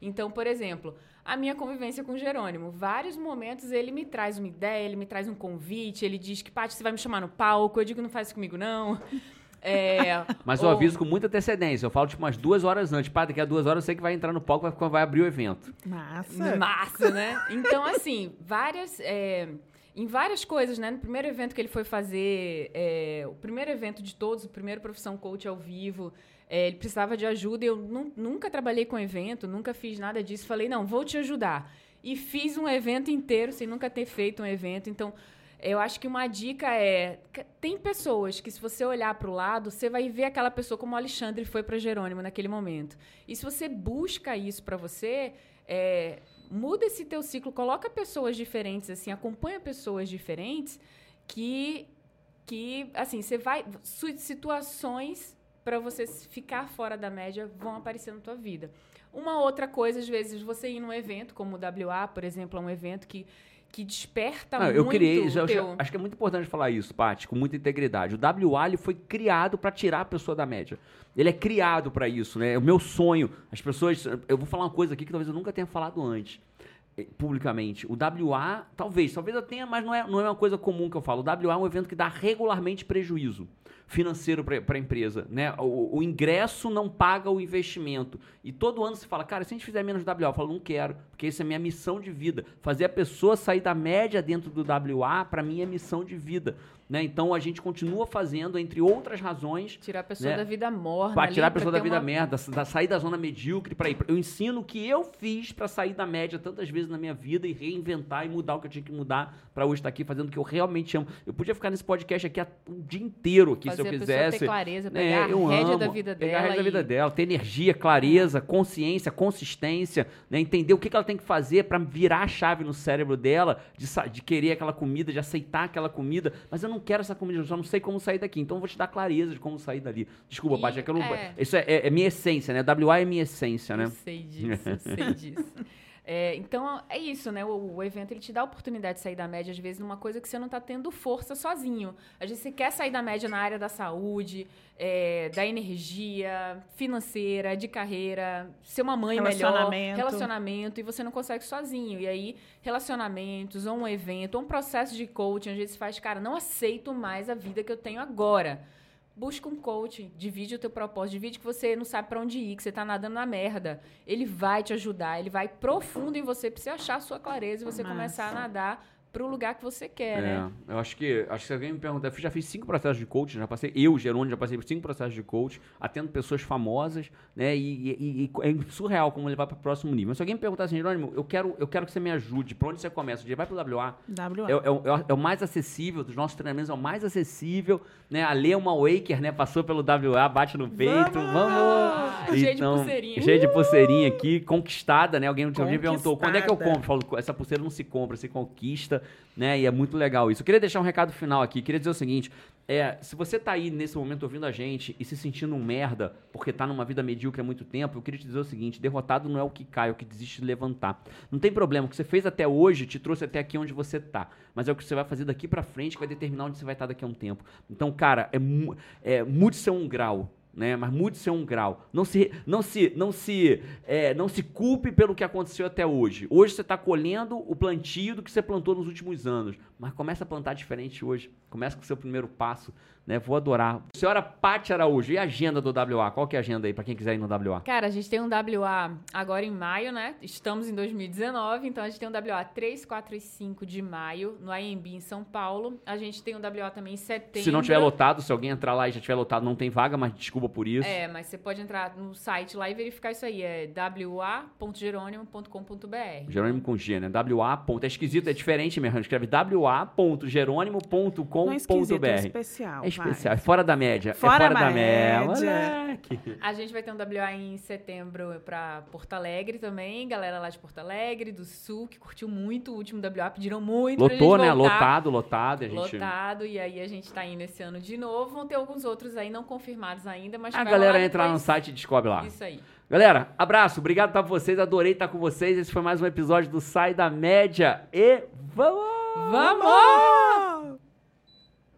Então, por exemplo, a minha convivência com o Jerônimo. Vários momentos ele me traz uma ideia, ele me traz um convite, ele diz que, Paty, você vai me chamar no palco. Eu digo, não faz isso comigo, não. É, Mas eu ou... aviso com muita antecedência. Eu falo tipo umas duas horas antes. Pá, daqui a duas horas eu sei que vai entrar no palco, vai, vai abrir o evento. Massa. Massa, né? Então, assim, várias. É, em várias coisas, né? No primeiro evento que ele foi fazer, é, o primeiro evento de todos, o primeiro Profissão Coach ao vivo, é, ele precisava de ajuda. Eu nunca trabalhei com evento, nunca fiz nada disso. Falei, não, vou te ajudar. E fiz um evento inteiro sem nunca ter feito um evento. Então, eu acho que uma dica é: tem pessoas que, se você olhar para o lado, você vai ver aquela pessoa como o Alexandre foi para Jerônimo naquele momento. E se você busca isso para você, é, muda esse teu ciclo, coloca pessoas diferentes, assim, acompanha pessoas diferentes que, que assim, você vai. Situações para você ficar fora da média vão aparecer na tua vida. Uma outra coisa, às vezes, você ir num evento, como o WA, por exemplo, é um evento que que desperta muito eu criei, já, teu... acho que é muito importante falar isso, Paty, com muita integridade. O WA ele foi criado para tirar a pessoa da média. Ele é criado para isso, né? É o meu sonho, as pessoas, eu vou falar uma coisa aqui que talvez eu nunca tenha falado antes eh, publicamente. O WA, talvez, talvez eu tenha, mas não é, não é uma coisa comum que eu falo. O WA é um evento que dá regularmente prejuízo financeiro para a empresa. Né? O, o, ingresso não paga o investimento. E todo ano você fala, cara, se a gente fizer menos WA, eu falo, não quero, porque isso é minha missão de vida. Fazer a pessoa sair da média dentro do WA, para mim, é missão de vida. Né? Então a gente continua fazendo, entre outras razões. Tirar a pessoa né? da vida morna. Para tirar a pessoa da vida uma... merda, da, sair da zona medíocre para ir. Eu ensino o que eu fiz para sair da média tantas vezes na minha vida e reinventar e mudar o que eu tinha que mudar para hoje estar aqui fazendo o que eu realmente amo. Eu podia ficar nesse podcast aqui o dia inteiro aqui, Fazer se eu quisesse. Ter clareza, né, pegar é, eu a rédea amo, da vida pegar dela. a rédea da vida dela, ter energia, clareza, consciência, consistência, né? entender o que, que ela tem que fazer para virar a chave no cérebro dela, de, de querer aquela comida, de aceitar aquela comida. Mas eu não quero essa comida, eu só não sei como sair daqui. Então eu vou te dar clareza de como sair dali. Desculpa, Paty, é que eu não. É. Isso é, é, é, minha essência, né? WA é minha essência, né? Eu sei disso, eu sei disso. É, então, é isso, né? O, o, evento ele te dá a oportunidade de sair da média, às vezes, numa coisa que você não está tendo força sozinho. Às vezes você quer sair da média na área da saúde, é, da energia, financeira, de carreira, ser uma mãe relacionamento. melhor, relacionamento, e você não consegue sozinho. E aí, relacionamentos, ou um evento, ou um processo de coaching, às vezes faz, cara, não aceito mais a vida que eu tenho agora busca um coach, divide o teu propósito, divide que você não sabe para onde ir, que você tá nadando na merda. Ele vai te ajudar, ele vai profundo em você para você achar a sua clareza e você Massa. começar a nadar para o lugar que você quer, é, né? Eu acho que, acho que se alguém me perguntar, eu já fiz cinco processos de coaching, já passei, eu, Jerônimo, já passei por cinco processos de coaching, atendo pessoas famosas, né? E, e, e é surreal como levar para o próximo nível. Mas se alguém me perguntar assim, Jerônimo, eu quero, eu quero que você me ajude, para onde você começa? Vai para o WA. WA. É, é, é, o mais acessível, dos nossos treinamentos é o mais acessível, né? A Lê é uma Waker, né? Passou pelo WA, bate no peito, vamos! vamos! Então, cheio de então, pulseirinha. Cheio de pulseirinha aqui, conquistada, né? Alguém um dia perguntou, quando é que eu compro? Eu falo, essa pulseira não se compra, se conquista, né? E é muito legal isso. Eu queria deixar um recado final aqui. Queria dizer o seguinte: é, se você tá aí nesse momento ouvindo a gente e se sentindo um merda porque tá numa vida medíocre há muito tempo, eu queria te dizer o seguinte: derrotado não é o que cai, é o que desiste de levantar. Não tem problema, o que você fez até hoje te trouxe até aqui onde você tá. Mas é o que você vai fazer daqui para frente que vai determinar onde você vai estar tá daqui a um tempo. Então, cara, é, é mude seu um grau né? Mas mude seu um grau. Não se, não se, não se, é, não se culpe pelo que aconteceu até hoje. Hoje você está colhendo o plantio do que você plantou nos últimos anos, mas começa a plantar diferente hoje. Começa com o seu primeiro passo né? Vou adorar. Senhora Paty Araújo, e a agenda do WA? Qual que é a agenda aí para quem quiser ir no WA? Cara, a gente tem um WA agora em maio, né? Estamos em 2019, então a gente tem um WA 3, 4 e 5 de maio no IMB em São Paulo. A gente tem um WA também em setembro. Se não tiver lotado, se alguém entrar lá e já tiver lotado, não tem vaga, mas desculpa desculpa por isso. É, mas você pode entrar no site lá e verificar isso aí. É wa.jerônimo.com.br. Jerônimo com G, né? WA. ponto- É esquisito, é diferente mesmo. Escreve wa.jerônimo.com.br. É esquisito, é especial. É especial, é fora da média. Fora é fora da média. média. A gente vai ter um WA em setembro pra Porto Alegre também. Galera lá de Porto Alegre, do Sul, que curtiu muito o último WA, pediram muito pra Lotou, gente né? Lotado, lotado. A gente... Lotado, e aí a gente tá indo esse ano de novo. Vão ter alguns outros aí não confirmados ainda, mas A galera lá entra lá no site e descobre lá. Isso aí. Galera, abraço, obrigado por estar com vocês, adorei estar com vocês. Esse foi mais um episódio do Sai da Média e vamos! Vamos!